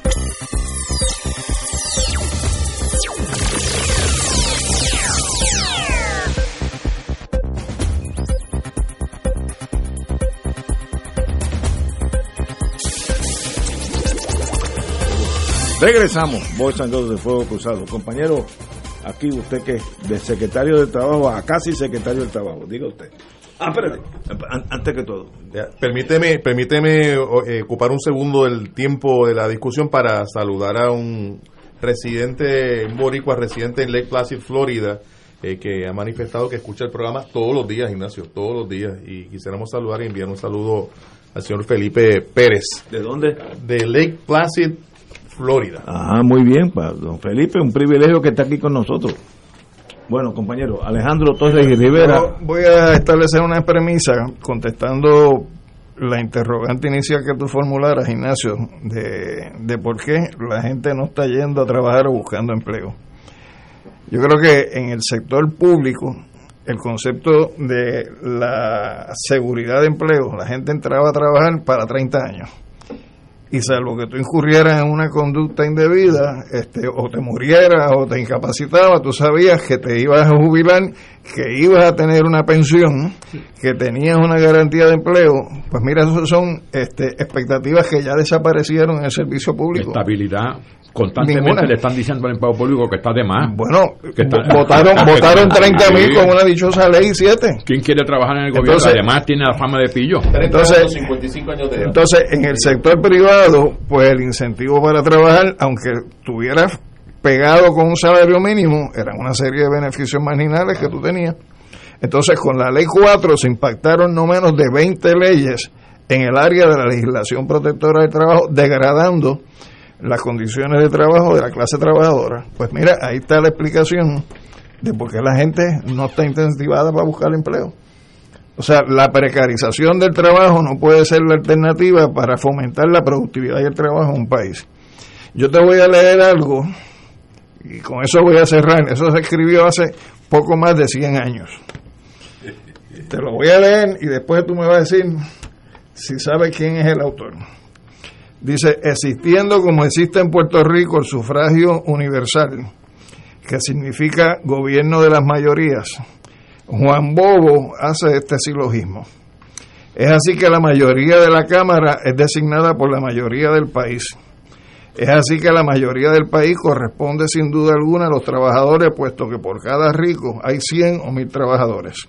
Regresamos, Boys and de Fuego Cruzado. Compañero, aquí usted que de secretario de Trabajo a casi secretario del Trabajo, diga usted. Ah, espérate, an- antes que todo. Ya, Permíteme, permíteme eh, ocupar un segundo del tiempo de la discusión para saludar a un residente, un boricua residente en Lake Placid, Florida, eh, que ha manifestado que escucha el programa todos los días, Ignacio, todos los días. Y quisiéramos saludar y enviar un saludo al señor Felipe Pérez. ¿De dónde? De Lake Placid, Florida. Ah, muy bien, pa- don Felipe, un privilegio que está aquí con nosotros. Bueno, compañero, Alejandro Torres y Rivera. Yo voy a establecer una premisa contestando la interrogante inicial que tú formularas, Ignacio, de, de por qué la gente no está yendo a trabajar o buscando empleo. Yo creo que en el sector público, el concepto de la seguridad de empleo, la gente entraba a trabajar para 30 años. Y salvo que tú incurrieras en una conducta indebida, este, o te murieras o te incapacitabas, tú sabías que te ibas a jubilar, que ibas a tener una pensión, que tenías una garantía de empleo. Pues mira, esas son este, expectativas que ya desaparecieron en el servicio público. Estabilidad. Constantemente Ninguna. le están diciendo al empleado público que está de más. Bueno, Que está- votaron, [laughs] votaron 30 mil Sí. con una dichosa ley 7. ¿Quién quiere trabajar en el gobierno? Entonces- Además tiene la fama de pillo. Entonces- 55 años de edad. Entonces, en el sector privado, pues el incentivo para trabajar, aunque tuvieras pegado con un salario mínimo, eran una serie de beneficios marginales que tú tenías. Entonces, con la ley 4 se impactaron no menos de 20 leyes en el área de la legislación protectora del trabajo, degradando las condiciones de trabajo de la clase trabajadora. Pues mira, ahí está la explicación de por qué la gente no está incentivada para buscar empleo. O sea, la precarización del trabajo no puede ser la alternativa para fomentar la productividad y el trabajo en un país. Yo te voy a leer algo y con eso voy a cerrar. Eso se escribió hace poco más de 100 años. Te lo voy a leer y después tú me vas a decir si sabes quién es el autor. Dice, existiendo como existe en Puerto Rico el sufragio universal, que significa gobierno de las mayorías, Juan Bobo hace este silogismo. Es así que la mayoría de la Cámara es designada por la mayoría del país. Es así que la mayoría del país corresponde sin duda alguna a los trabajadores, puesto que por cada rico hay 100 o 1000 trabajadores.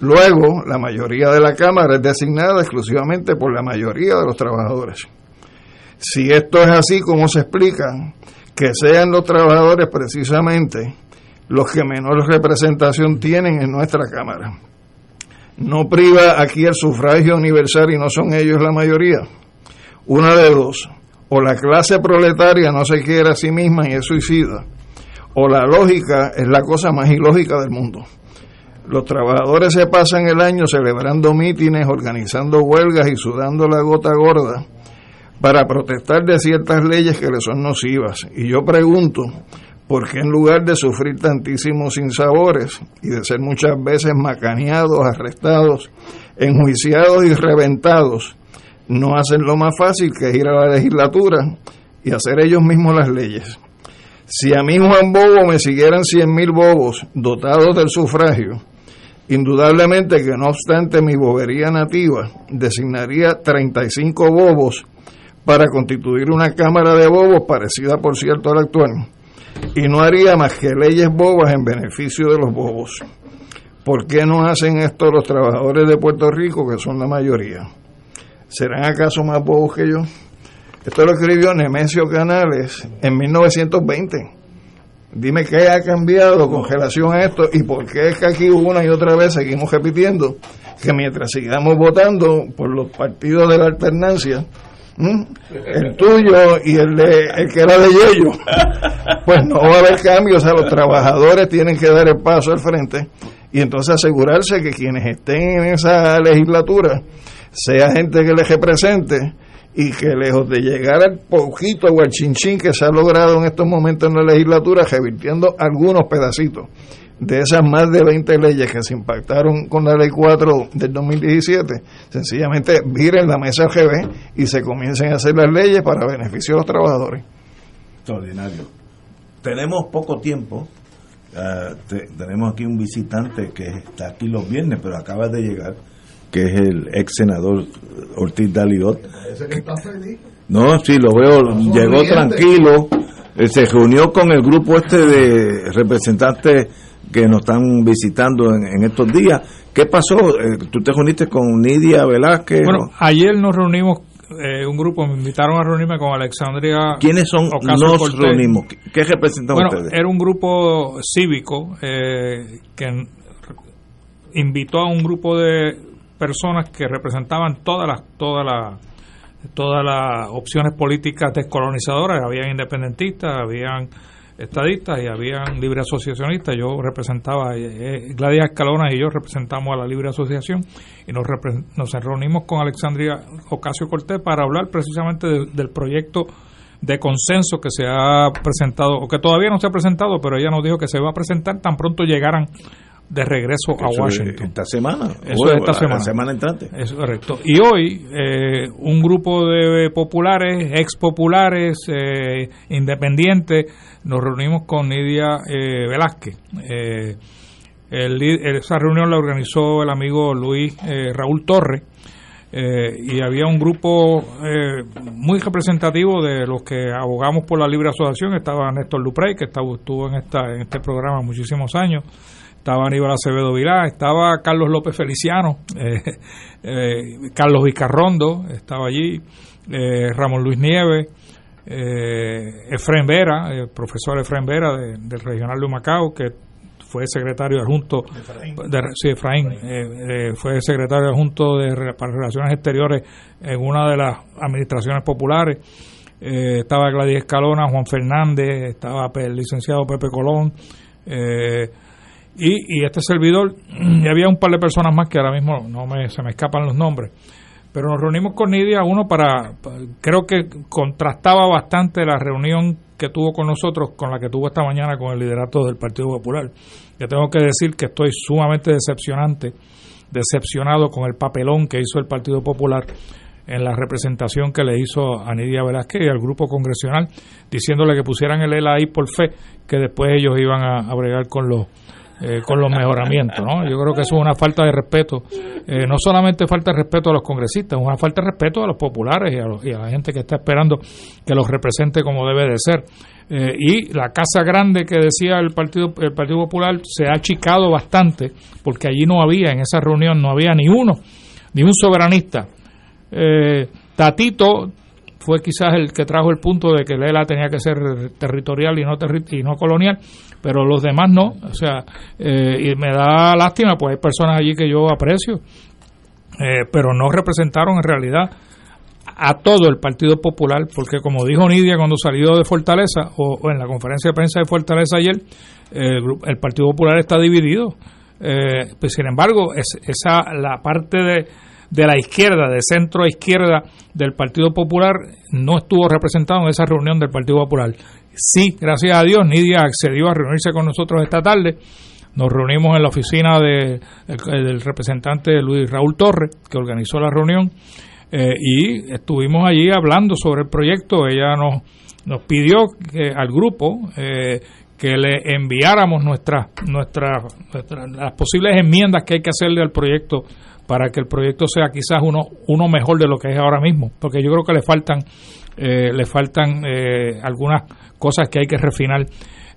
Luego, la mayoría de la Cámara es designada exclusivamente por la mayoría de los trabajadores. Si esto es así, ¿cómo se explica que sean los trabajadores precisamente los que menor representación tienen en nuestra Cámara? No priva aquí el sufragio universal y no son ellos la mayoría. Una de dos, o la clase proletaria no se quiere a sí misma y es suicida, o la lógica es la cosa más ilógica del mundo. Los trabajadores se pasan el año celebrando mítines, organizando huelgas y sudando la gota gorda para protestar de ciertas leyes que les son nocivas. Y yo pregunto, ¿por qué en lugar de sufrir tantísimos sinsabores y de ser muchas veces macaneados, arrestados, enjuiciados y reventados, no hacen lo más fácil que ir a la legislatura y hacer ellos mismos las leyes? Si a mí Juan Bobo me siguieran cien mil bobos dotados del sufragio, indudablemente que no obstante mi bobería nativa designaría 35 bobos para constituir una Cámara de Bobos parecida, por cierto, a la actual, y no haría más que leyes bobas en beneficio de los bobos. ¿Por qué no hacen esto los trabajadores de Puerto Rico, que son la mayoría? ¿Serán acaso más bobos que yo? Esto lo escribió Nemesio Canales en 1920. Dime qué ha cambiado con relación a esto y por qué es que aquí una y otra vez seguimos repitiendo que mientras sigamos votando por los partidos de la alternancia, el tuyo y el, de, el que era de Yello, pues no va a haber cambios. O sea, los trabajadores tienen que dar el paso al frente y entonces asegurarse que quienes estén en esa legislatura sea gente que les represente y que lejos de llegar al poquito o al chinchín que se ha logrado en estos momentos en la legislatura, revirtiendo algunos pedacitos de esas más de 20 leyes que se impactaron con la ley 4 del 2017, sencillamente viren la mesa GB y se comiencen a hacer las leyes para beneficio de los trabajadores. Extraordinario. Tenemos poco tiempo. Ah, tenemos aquí un visitante que está aquí los viernes, pero acaba de llegar, que es el ex senador Ortiz Daliot. No, sí, lo veo, llegó tranquilo, eh, se reunió con el grupo este de representantes que nos están visitando en, estos días. ¿Qué pasó? Eh, ¿Tú te reuniste con Nidia Velázquez? Bueno, ayer nos reunimos, eh, un grupo, me invitaron a reunirme con Alexandria. ¿Quiénes son nos reunimos? ¿Qué representan bueno, ustedes? Era un grupo cívico eh, que invitó a un grupo de personas que representaban todas las todas las todas las opciones políticas descolonizadoras, habían independentistas, habían estadistas y habían libre asociacionistas. Yo representaba, eh, eh, Gladys Escalona y yo representamos a la libre asociación y nos, nos reunimos con Alexandria Ocasio Cortés para hablar precisamente del proyecto de consenso que se ha presentado, o que todavía no se ha presentado, pero ella nos dijo que se va a presentar tan pronto llegaran de regreso a Washington. Esta semana. Eso es esta semana. semana entrante. Es correcto. Y hoy eh, un grupo de populares, ex populares, eh, independientes, nos reunimos con Nidia eh, Velázquez. esa reunión la organizó el amigo Luis Raúl Torres. y había un grupo muy representativo de los que abogamos por la libre asociación. Estaba Néstor Luprey, que estuvo en, esta, en este programa muchísimos años estaba Aníbal Acevedo Vilá, estaba Carlos López Feliciano, [laughs] eh, eh, Carlos Vicarrondo estaba allí, eh, Ramón Luis Nieves, Efren Vera, el profesor Efren Vera del Regional de Macao, que fue secretario adjunto de, sí, Efraín, fue secretario adjunto de para relaciones exteriores en una de las administraciones populares. Estaba Gladys Escalona, Juan Fernández, estaba el licenciado Pepe Colón, eh, y, y este servidor, [clears throat] y había un par de personas más que ahora mismo no me, se me escapan los nombres, pero nos reunimos con Nidia, uno para, creo que contrastaba bastante la reunión que tuvo con nosotros con la que tuvo esta mañana con el liderato del Partido Popular. Yo tengo que decir que estoy sumamente decepcionante, decepcionado con el papelón que hizo el Partido Popular en la representación que le hizo a Nidia Velázquez y al grupo congresional, diciéndole que pusieran el ELA ahí por fe, que después ellos iban a, a bregar con los eh, con los mejoramientos. ¿no? Yo creo que eso es una falta de respeto. Eh, no solamente falta de respeto a los congresistas, es una falta de respeto a los populares y a, la gente que está esperando que los represente como debe de ser. Eh, y la casa grande que decía el Partido, el Partido Popular se ha achicado bastante porque allí no había, en esa reunión no había ni uno, ni un soberanista. Tatito fue quizás el que trajo el punto de que Lela tenía que ser territorial y no, y no colonial, pero los demás no. O sea, eh, y me da lástima, pues hay personas allí que yo aprecio, eh, pero no representaron en realidad a todo el Partido Popular, porque como dijo Nidia cuando salió de Fortaleza, o, en la conferencia de prensa de Fortaleza ayer, el, el Partido Popular está dividido. Eh, pues sin embargo, es, esa la parte de, de la izquierda, de centro a izquierda del Partido Popular, no estuvo representado en esa reunión del Partido Popular. Sí, gracias a Dios, Nidia accedió a reunirse con nosotros esta tarde. Nos reunimos en la oficina de, del representante Luis Raúl Torres, que organizó la reunión, eh, y estuvimos allí hablando sobre el proyecto. Ella nos, nos pidió que, al grupo eh, que le enviáramos nuestras nuestras las posibles enmiendas que hay que hacerle al proyecto para que el proyecto sea quizás uno uno mejor de lo que es ahora mismo porque yo creo que le faltan eh, le faltan eh, algunas cosas que hay que refinar.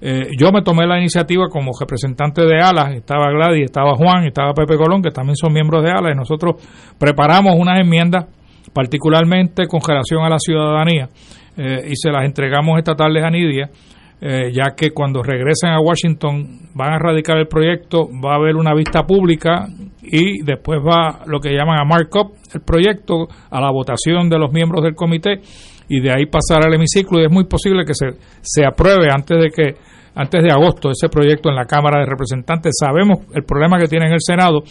Eh, yo me tomé la iniciativa como representante de ALA, estaba Gladys, estaba Juan, estaba Pepe Colón, que también son miembros de ALA, y nosotros preparamos unas enmiendas, particularmente con relación a la ciudadanía, y se las entregamos esta tarde a Nidia, eh, ya que cuando regresen a Washington van a radicar el proyecto, va a haber una vista pública y después va lo que llaman a markup el proyecto, a la votación de los miembros del comité y de ahí pasar al hemiciclo y es muy posible que se, se apruebe antes de que antes de agosto ese proyecto en la Cámara de Representantes. Sabemos el problema que tiene en el Senado,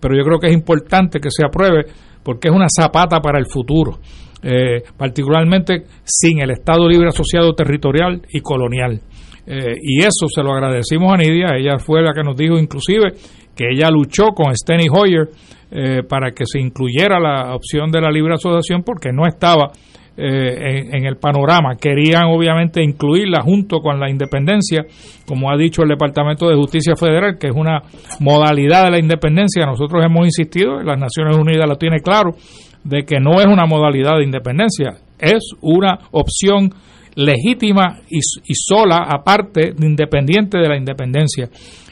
pero yo creo que es importante que se apruebe porque es una zapata para el futuro. Eh, particularmente sin el Estado Libre Asociado Territorial y Colonial. Eh, y eso se lo agradecimos a Nidia, ella fue la que nos dijo inclusive que ella luchó con Steny Hoyer eh, para que se incluyera la opción de la libre asociación porque no estaba en, en, el panorama. Querían obviamente incluirla junto con la independencia, como ha dicho el Departamento de Justicia Federal, que es una modalidad de la independencia. Nosotros hemos insistido, las Naciones Unidas lo tiene claro, de que no es una modalidad de independencia, es una opción legítima y, sola, aparte, independiente de la independencia.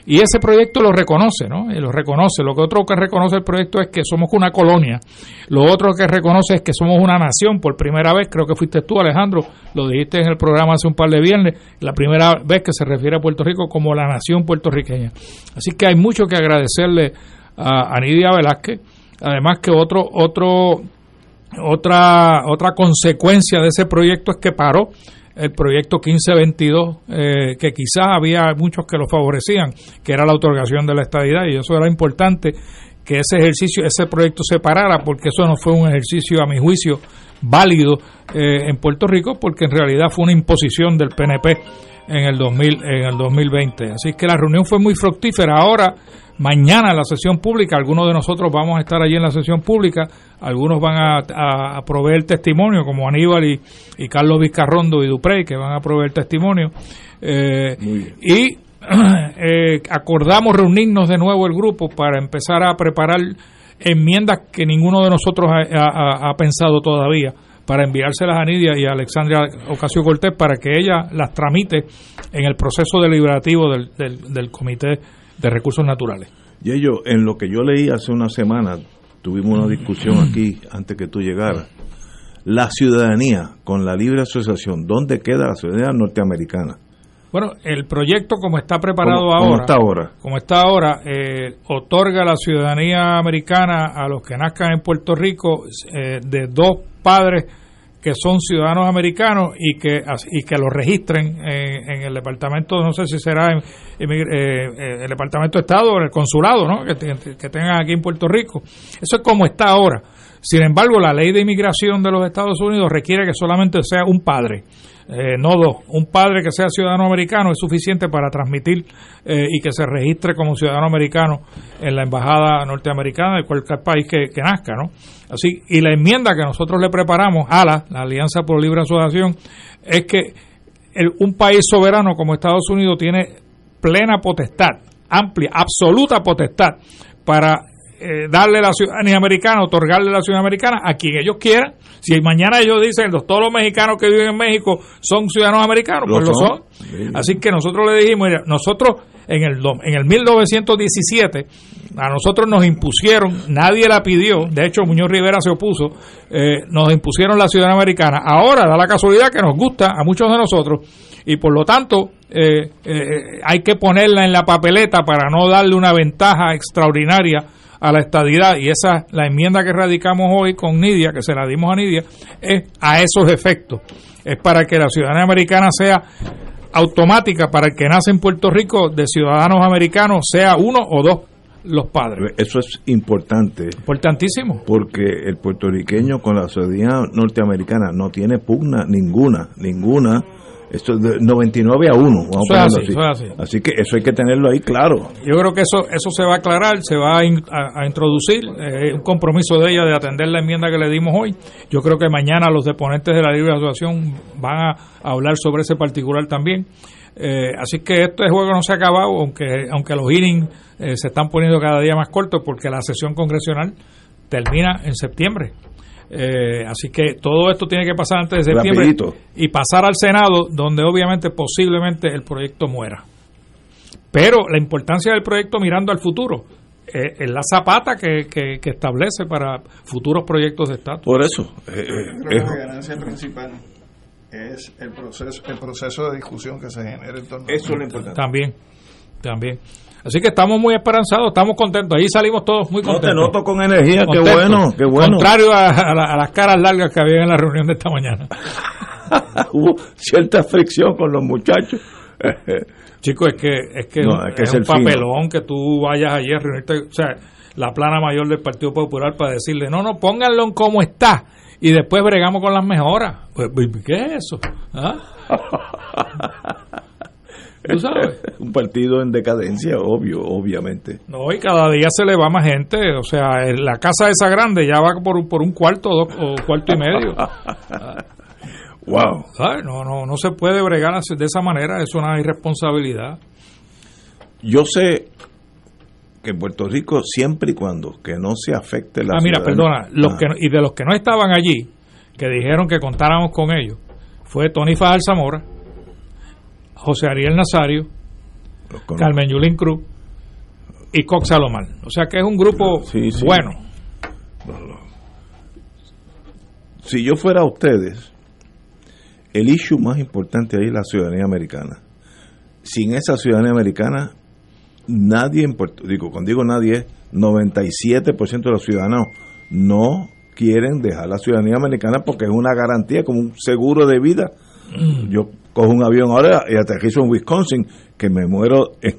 Y ese proyecto lo reconoce, ¿no? lo reconoce. Lo que otro que reconoce el proyecto es que somos una colonia. Lo otro que reconoce es que somos una nación. Por primera vez, creo que fuiste tú, Alejandro, lo dijiste en el programa hace un par de viernes, la primera vez que se refiere a Puerto Rico como la nación puertorriqueña. Así que hay mucho que agradecerle a, a Nidia Velázquez Además que otro, otro, otra, otra consecuencia de ese proyecto es que paró el proyecto 1522, eh, que quizás había muchos que lo favorecían, que era la otorgación de la estadidad, y eso era importante que ese ejercicio, ese proyecto se parara, porque eso no fue un ejercicio, a mi juicio, válido eh, en Puerto Rico, porque en realidad fue una imposición del PNP en el, 2000, en el 2020. Así que la reunión fue muy fructífera. Ahora mañana en la sesión pública. Algunos de nosotros vamos a estar allí en la sesión pública. Algunos van a, proveer testimonio, como Aníbal y, Carlos Vizcarrondo y Duprey, que van a proveer testimonio. Eh, y [clears throat] eh, acordamos reunirnos de nuevo el grupo para empezar a preparar enmiendas que ninguno de nosotros ha, pensado todavía para enviárselas a Nidia y a Alexandria Ocasio Cortés para que ella las tramite en el proceso deliberativo del, del, del Comité de recursos naturales. Y ello, en lo que yo leí hace una semana, tuvimos una discusión aquí antes que tú llegaras. La ciudadanía con la libre asociación, ¿dónde queda la ciudadanía norteamericana? Bueno, el proyecto como está preparado ahora, está ahora, como está ahora eh, otorga la ciudadanía americana a los que nazcan en Puerto Rico eh, de dos padres que son ciudadanos americanos y que y que los registren en, el departamento, no sé si será en, eh, el departamento de Estado o en el consulado, ¿no? Que, que tengan aquí en Puerto Rico. Eso es como está ahora. Sin embargo, la ley de inmigración de los Estados Unidos requiere que solamente sea un padre eh, no dos. Un padre que sea ciudadano americano es suficiente para transmitir eh, y que se registre como ciudadano americano en la embajada norteamericana de cualquier país que, nazca, ¿no? Así, y la enmienda que nosotros le preparamos a la, la Alianza por Libre Asociación es que el, un país soberano como Estados Unidos tiene plena potestad, amplia, absoluta potestad para eh, darle la ciudadanía americana, otorgarle la ciudadanía americana a quien ellos quieran. Si mañana ellos dicen, los, todos los mexicanos que viven en México son ciudadanos americanos, pues lo son. Así que nosotros le dijimos, nosotros en el, en el 1917, a nosotros nos impusieron, nadie la pidió, de hecho Muñoz Rivera se opuso, eh, nos impusieron la ciudadanía americana. Ahora da la casualidad que nos gusta a muchos de nosotros y por lo tanto eh, hay que ponerla en la papeleta para no darle una ventaja extraordinaria a la estadidad y esa la enmienda que radicamos hoy con Nidia, que se la dimos a Nidia, es a esos efectos. Es para que la ciudadanía americana sea automática para el que nace en Puerto Rico de ciudadanos americanos, sea uno o dos. los padres. Eso es importante. Importantísimo. Porque el puertorriqueño con la ciudadanía norteamericana no tiene pugna ninguna, ninguna. Esto es de 99 a 1, vamos Eso así, así. eso es así. Así que eso hay que tenerlo ahí claro. Yo creo que eso eso se va a aclarar, se va a, in- a- a introducir eh, un compromiso de ella de atender la enmienda que le dimos hoy. Yo creo que mañana los deponentes de la libre asociación van a, a hablar sobre ese particular también. Eh, así que este juego no se ha acabado, aunque aunque los hearings eh, se están poniendo cada día más cortos porque la sesión congresional termina en septiembre. Eh, así que todo esto tiene que pasar antes de septiembre Rapidito. y pasar al Senado, donde obviamente posiblemente el proyecto muera. Pero la importancia del proyecto mirando al futuro eh, es la zapata que, que- que establece para futuros proyectos de estatus. Por eso. eh, Creo que la ganancia principal es el proceso, el proceso de discusión que se genera en torno a Eso es lo importante. También, también. Así que estamos muy esperanzados, estamos contentos. Ahí salimos todos muy No, contentos. te noto con energía, qué bueno, qué bueno. Contrario a, a la- a las caras largas que había en la reunión de esta mañana. [laughs] Hubo cierta fricción con los muchachos. Chicos, es que es que No, es un fino. papelón que tú vayas allí a reunirte, o sea, la plana mayor del Partido Popular para decirle, no, no, pónganlo en como está y después bregamos con las mejoras. Pues, ¿Qué es eso? ¿Ah? [laughs] ¿Tú sabes? [laughs] Un partido en decadencia, obvio, obviamente. No, y cada día se le va más gente, o sea, la casa esa grande ya va por, un- por un cuarto o, dos- o cuarto y medio. [laughs] Wow. ¿Sabes? No, no, no se puede bregar de esa manera, es una irresponsabilidad. Yo sé que en Puerto Rico, siempre y cuando que no se afecte la Ah, mira, ciudadanía- perdona, los Ah, que, y de los que no estaban allí, que dijeron que contáramos con ellos, fue Tony Fajal Zamora, José Ariel Nazario. Carmen Yulín Cruz y Cox Salomar. O sea que es un grupo Sí, sí. bueno. Si yo fuera a ustedes, el issue más importante ahí es la ciudadanía americana. Sin esa ciudadanía americana, nadie en Puerto Rico, cuando digo nadie, es 97% de los ciudadanos no quieren dejar la ciudadanía americana porque es una garantía, como un seguro de vida. Yo cojo un avión ahora y aterrizo en Wisconsin, que me muero eh,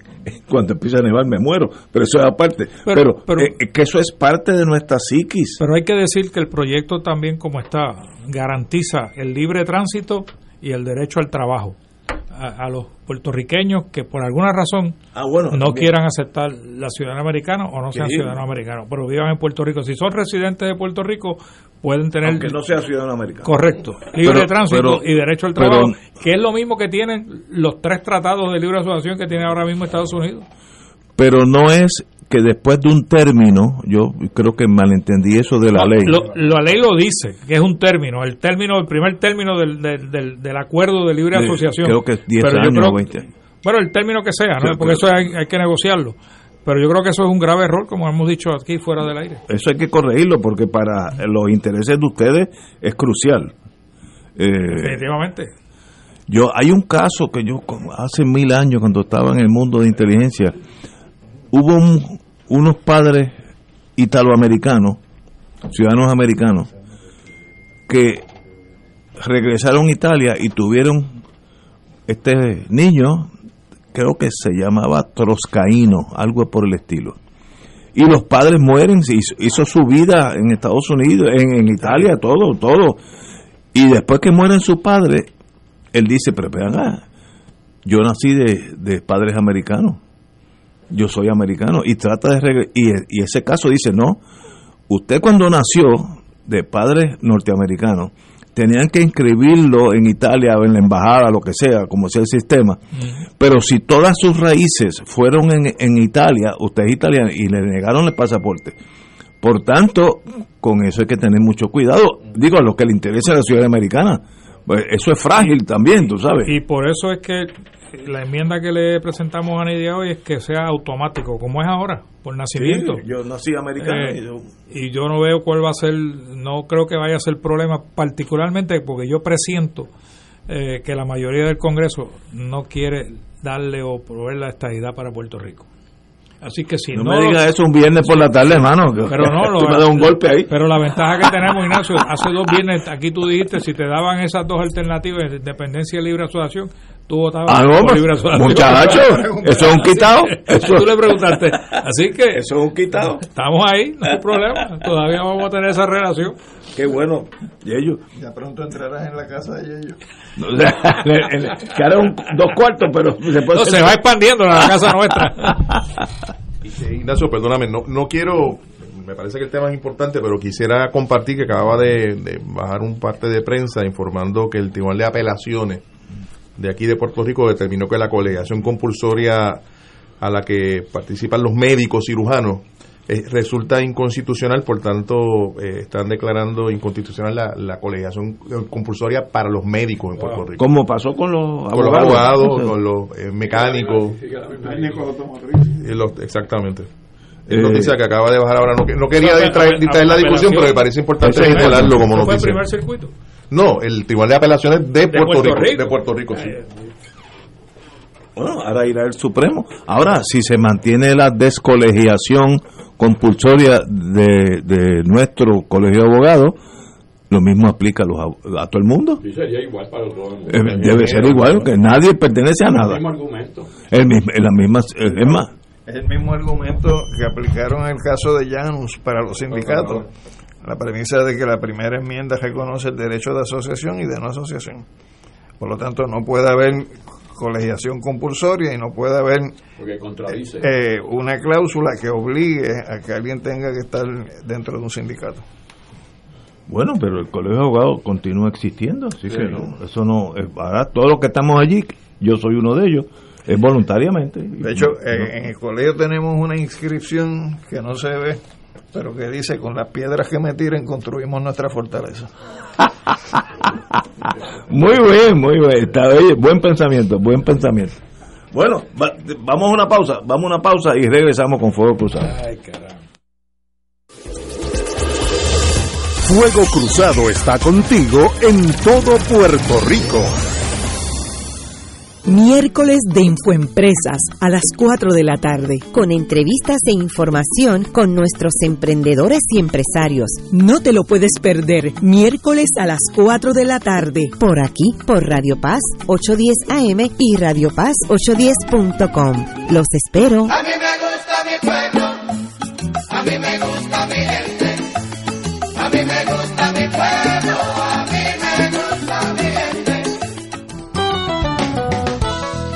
cuando empieza a nevar, me muero, pero eso es aparte. Pero- Pero, pero- eh, eh, que eso es parte de nuestra psiquis. Pero hay que decir que el proyecto también como está garantiza el libre tránsito y el derecho al trabajo a, a los puertorriqueños que por alguna razón Ah, bueno, no también. quieran aceptar la ciudadanía americana o no sean Sí. ciudadanos americanos, pero vivan en Puerto Rico. Si son residentes de Puerto Rico, pueden tener Aunque no sea ciudadano americano. correcto libre Pero- tránsito pero- y derecho al pero- trabajo, que es lo mismo que tienen los tres tratados de libre asociación que tiene ahora mismo Estados Unidos. pero no es que después de un término, yo creo que malentendí eso de la ley. lo- la ley lo dice, que es un término, el término, el primer término del, del, del, del acuerdo de libre De- asociación. creo que es 10 Pero yo años creo- o 20 años. Bueno, el término que sea, porque eso hay, hay que negociarlo. Pero yo creo que eso es un grave error, como hemos dicho aquí fuera del aire. Eso hay que corregirlo porque para los intereses de ustedes es crucial. Eh, Definitivamente. yo hay un caso que yo hace mil años cuando estaba en el mundo de inteligencia hubo un- unos padres italoamericanos ciudadanos americanos que regresaron a Italia y tuvieron este niño creo que se llamaba Troscaíno algo por el estilo. Y los padres mueren hizo, hizo su vida en Estados Unidos en, en Italia todo todo. Y después que mueren su padre él dice, pero vean, ah, yo nací de, de padres americanos, yo soy americano, y trata de regre- y, y ese caso dice, no, usted cuando nació de padres norteamericanos, tenían que inscribirlo en Italia o en la embajada, lo que sea, como sea el sistema, pero si todas sus raíces fueron en, en Italia, usted es italiano y le negaron el pasaporte. Por tanto, con eso hay que tener mucho cuidado. Digo, a los que le interesa la ciudad americana. Pues eso es frágil también, tú sabes. Y por eso es que la enmienda que le presentamos a Nidia hoy es que sea automático, como es ahora, por nacimiento. Sí, yo nací americano. Eh, y yo- y yo no veo cuál va a ser, no creo que vaya a ser problema, particularmente porque yo presiento eh, que la mayoría del Congreso no quiere darle o proveer la estadidad para Puerto Rico. Así que si No, no, me digas eso un viernes por la tarde, hermano. que- pero no, [laughs] lo- tú me das un golpe ahí. Pero la ventaja que tenemos, Ignacio, hace dos viernes, aquí tú dijiste, si te daban esas dos alternativas, independencia y libre asociación, tú votabas Ah, no, por pues, libre asociación. muchacho, [laughs] eso es un quitado. Eso- tú le preguntaste. Así que Eso es un quitado. estamos ahí, no hay problema. Todavía vamos a tener esa relación. Qué bueno. Y ellos. Ya pronto entrarás en la casa de ellos. No, [laughs] o sea, que ahora un- dos cuartos, pero se puede No, se va expandiendo la casa nuestra. Eh, Ignacio, perdóname, no, no quiero, me parece que el tema es importante, pero quisiera compartir que acababa de, de bajar un parte de prensa informando que el Tribunal de Apelaciones de aquí de Puerto Rico determinó que la colegiación compulsoria a la que participan los médicos cirujanos eh, resulta inconstitucional, por tanto eh, están declarando inconstitucional la, la colegiación compulsoria para los médicos en Puerto Rico. Como pasó con los Con los abogados. abogados, con los eh, mecánicos. y los- exactamente. Es Eh, noticia que acaba de bajar ahora. No, que- no quería distraer, distraer la discusión, pero me parece importante señalarlo como ¿Fue el noticia. primer circuito? No, el Tribunal de Apelaciones de, Puerto, Puerto Rico, Rico. De Puerto Rico, sí. Bueno, ahora irá el Supremo. Ahora, si se mantiene la descolegiación compulsoria de, de nuestro colegio de abogados, lo mismo aplica a, los, a todo el mundo. Sí, sería igual para todo el mundo. Eh, Debe ser igual, que nadie pertenece a El nada. mismo argumento. El mismo, la misma, es más, Es el mismo argumento que aplicaron en el caso de Janus para los sindicatos. La premisa de que la primera enmienda reconoce el derecho de asociación y de no asociación. Por lo tanto, no puede haber colegiación compulsoria y no puede haber contradice. eh, una cláusula que obligue a que alguien tenga que estar dentro de un sindicato. Bueno, pero el colegio de abogados continúa existiendo, así Sí. que no, eso no, eh, ahora todos los que estamos allí, yo soy uno de ellos, es voluntariamente. De hecho, No, eh, en el colegio tenemos una inscripción que no se ve, pero que dice, con las piedras que me tiren construimos nuestra fortaleza. [laughs] Muy bien, muy bien, está bien, buen pensamiento, buen pensamiento. Bueno, va- vamos a una pausa, vamos a una pausa y regresamos con Fuego Cruzado. Fuego Cruzado está contigo en todo Puerto Rico. Miércoles de Infoempresas a las 4 de la tarde. Con entrevistas e información con nuestros emprendedores y empresarios. No te lo puedes perder. Miércoles a las 4 de la tarde. Por aquí, por Radio Paz 810 AM y Radio Paz 810.com. Los espero. A mí me gusta mi pueblo, a mí me gusta mi gente, a mí me gusta mi pueblo,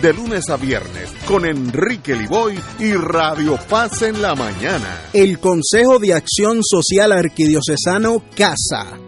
de lunes a viernes con Enrique Liboy y Radio Paz en la mañana. El Consejo de Acción Social Arquidiocesano CASA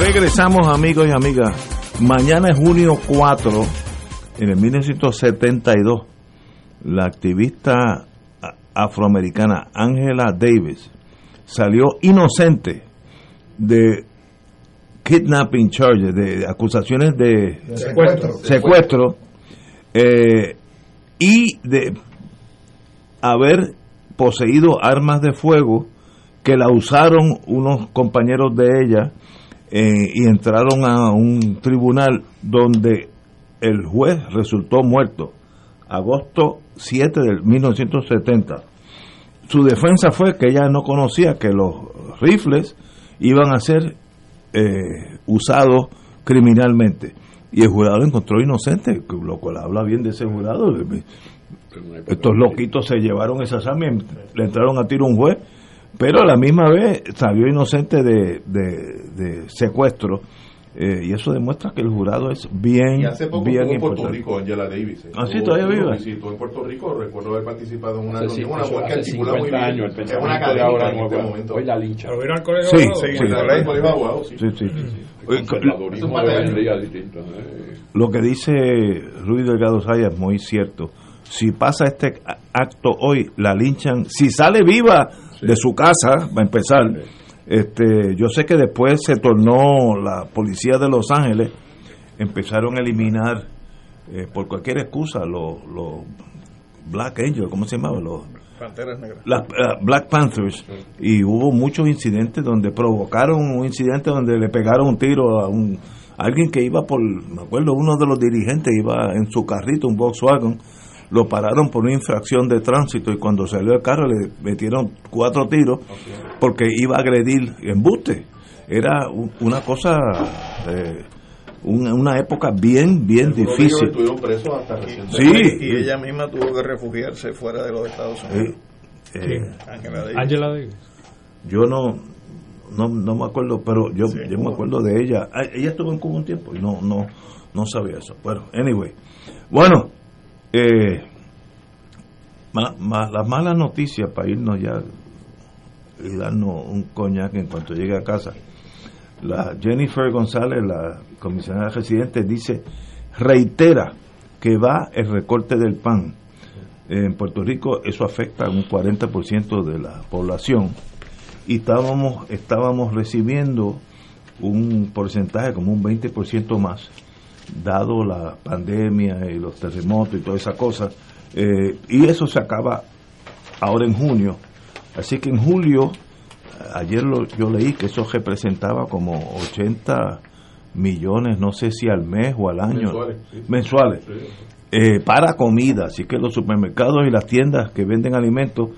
Regresamos amigos y amigas. Mañana es junio 4, en el 1972, la activista afroamericana Angela Davis salió inocente de kidnapping charges, de acusaciones de De secuestro. secuestro, eh, y de haber poseído armas de fuego que la usaron unos compañeros de ella eh, y entraron a un tribunal donde el juez resultó muerto. Agosto 7 del 1970 su defensa fue que ella no conocía que los rifles iban a ser eh, usados criminalmente. Y el jurado lo encontró inocente lo cual habla bien de ese jurado. Estos loquitos se llevaron esa armas le entraron a tiro a un juez pero a la misma vez salió inocente de, de- de secuestro eh, y eso demuestra que el jurado es bien Y hace poco bien en Puerto importante. Rico, Angela Davis. Ah, sí, todavía vive. Sí, estuvo en Puerto Rico. Recuerdo haber participado en una reunión, cinco- una mujer que articula muy 50 bien. años, el es una académica ahora en este momento. hoy la lincha. ¿Pero vino al colegio Sí, sí, Sí, sí. el colegio de abogados, sí. Sí, sí. Eh. Lo que dice Ruiz Delgado Saya es muy cierto. Si pasa este acto hoy, la linchan. Si sale viva de su casa, va a empezar. Este, yo sé que después se tornó la policía de Los Ángeles, empezaron a eliminar eh, por cualquier excusa los los Black Angels, ¿cómo se llamaban? Los, Panteras negras. las Black Panthers y hubo muchos incidentes donde provocaron un incidente donde le pegaron un tiro a un a alguien que iba por me acuerdo uno de los dirigentes iba en su carrito un Volkswagen lo pararon por una infracción de tránsito y cuando salió el carro le metieron cuatro tiros porque iba a agredir embuste era un- una cosa eh, una, una época bien bien difícil estuvieron presos hasta recientemente. Sí. Y ella misma tuvo que refugiarse fuera de los Estados Unidos. Eh, eh, Angela Davis. Angela Davis. Yo no, no, no me acuerdo, pero yo, yo me acuerdo de ella. Ah, Ella estuvo en Cuba un tiempo y no, no, no sabía eso. Bueno, anyway. Bueno, eh, ma- ma- las malas noticias para irnos ya y darnos un coñac en cuanto llegue a casa. La Jennifer González, la comisionada residente, dice, reitera que va el recorte del pan. En Puerto Rico eso afecta a un 40% de la población y estábamos, estábamos recibiendo un porcentaje como un 20% más, dado la pandemia y los terremotos y toda esa cosa. Eh, y eso se acaba ahora en junio. Así que en julio, ayer lo- yo leí que eso representaba como 80 millones, no sé si al mes o al año, Mensuales, sí. mensuales, eh, para comida. Así que los supermercados y las tiendas que venden alimentos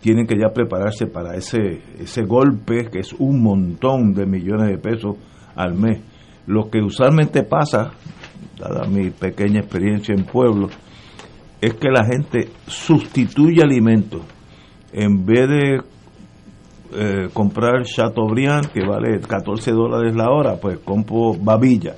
tienen que ya prepararse para ese, ese golpe que es un montón de millones de pesos al mes. Lo que usualmente pasa, dada mi pequeña experiencia en pueblos, es que la gente sustituye alimentos. En vez de eh, comprar Chateaubriand, que vale 14 dólares la hora, pues compro babilla.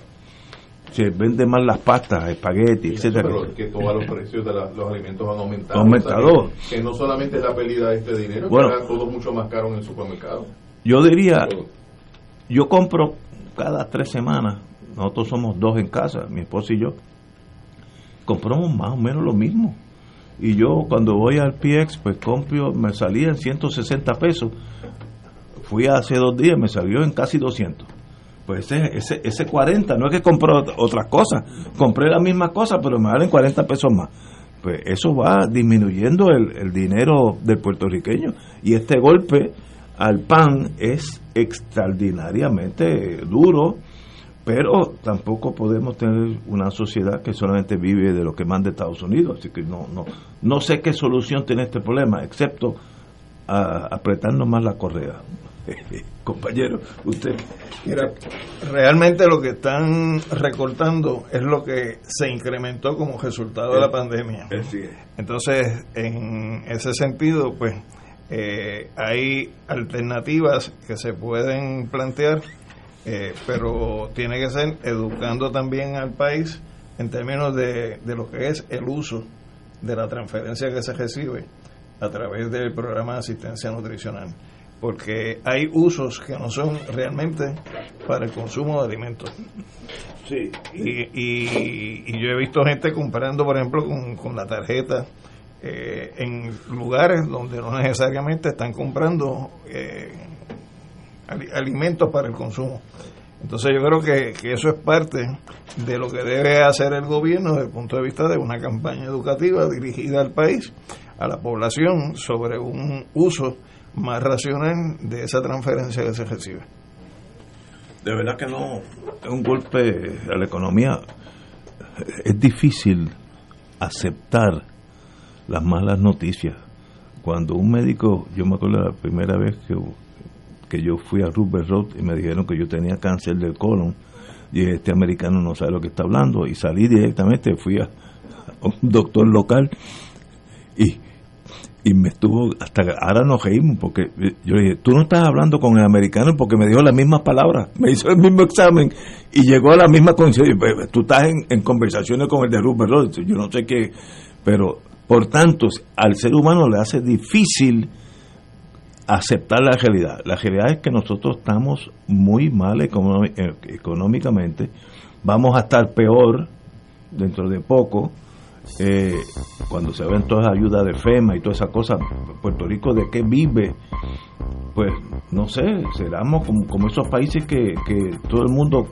Se venden más las pastas, espagueti, etcétera. Pero es que todos los precios de la- los alimentos han aumentado. Aumentado. O sea, que, que no solamente es la pérdida de este dinero, Bueno. que era todo mucho más caro en el supermercado. Yo diría, yo compro cada tres semanas, nosotros somos dos en casa, mi esposa y yo, compramos más o menos lo mismo. Y yo cuando voy al PX, pues compro, me salía en 160 pesos. Fui hace dos días, me salió en casi 200. Pues ese, ese, ese 40, no es que compré ot- otras cosas, compré la misma cosa, pero me valen 40 pesos más. Pues eso va disminuyendo el, el dinero del puertorriqueño. Y este golpe al pan es extraordinariamente duro, pero tampoco podemos tener una sociedad que solamente vive de lo que manda Estados Unidos. Así que no, no, no sé qué solución tiene este problema, excepto a, apretarnos más la correa. [laughs] Compañero, usted. Mira, realmente lo que están recortando es lo que se incrementó como resultado de la pandemia. Entonces, en ese sentido, pues Eh, hay alternativas que se pueden plantear, eh, pero tiene que ser educando también al país en términos de, de lo que es el uso de la transferencia que se recibe a través del programa de asistencia nutricional porque hay usos que no son realmente para el consumo de alimentos. Sí. Y, y, y yo he visto gente comparando, por ejemplo, con, con la tarjeta eh, en lugares donde no necesariamente están comprando eh, ali- alimentos para el consumo. Entonces yo creo que, que eso es parte de lo que debe hacer el gobierno desde el punto de vista de una campaña educativa dirigida al país, a la población, sobre un uso más racional de esa transferencia que se recibe. De verdad que no, es un golpe a la economía. Es difícil aceptar las malas noticias. Cuando un médico, yo me acuerdo la primera vez que, que yo fui a Rupert Road y me dijeron que yo tenía cáncer del colon, y este americano no sabe lo que está hablando, y salí directamente, fui a, un doctor local y y me estuvo hasta ahora nos reímos porque yo le dije tú no estás hablando con el americano porque me dijo las mismas palabras me hizo el mismo examen y llegó a la misma Y, pues, tú estás en, en conversaciones con el de Rupert Roth yo no sé qué pero por tanto al ser humano le hace difícil aceptar la realidad. La realidad es que nosotros estamos muy mal eh, económicamente. Vamos a estar peor dentro de poco eh, cuando se ven todas las ayudas de FEMA y todas esas cosas, Puerto Rico de qué vive, pues no sé, seramos como, esos países que todo el mundo,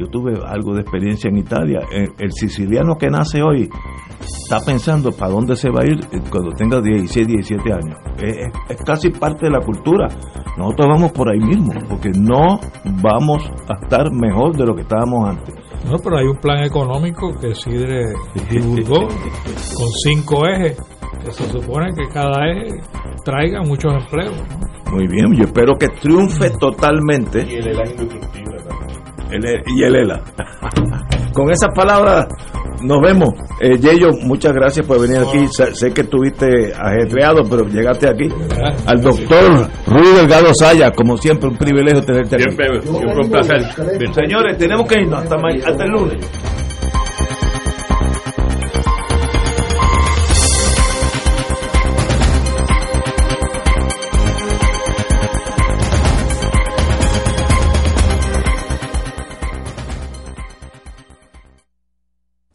yo tuve algo de experiencia en Italia, el, el siciliano que nace hoy está pensando para dónde se va a ir cuando tenga 16, 17 años, es, es- es casi parte de la cultura, nosotros vamos por ahí mismo, porque no vamos a estar mejor de lo que estábamos antes. No, pero hay un plan económico que Sidre divulgó con cinco ejes, que se supone que cada eje traiga muchos empleos. ¿no? Muy bien, yo espero que triunfe totalmente. Y el. El- y el ELA. [laughs] Con esas palabras nos vemos. Eh, Yeyo, muchas gracias por venir aquí. Sé, sé que estuviste ajetreado, pero llegaste aquí. Al doctor Ruy Delgado Saya, como siempre, un privilegio tenerte aquí. Siempre, siempre un placer. Señores, tenemos que irnos hasta, hasta el lunes.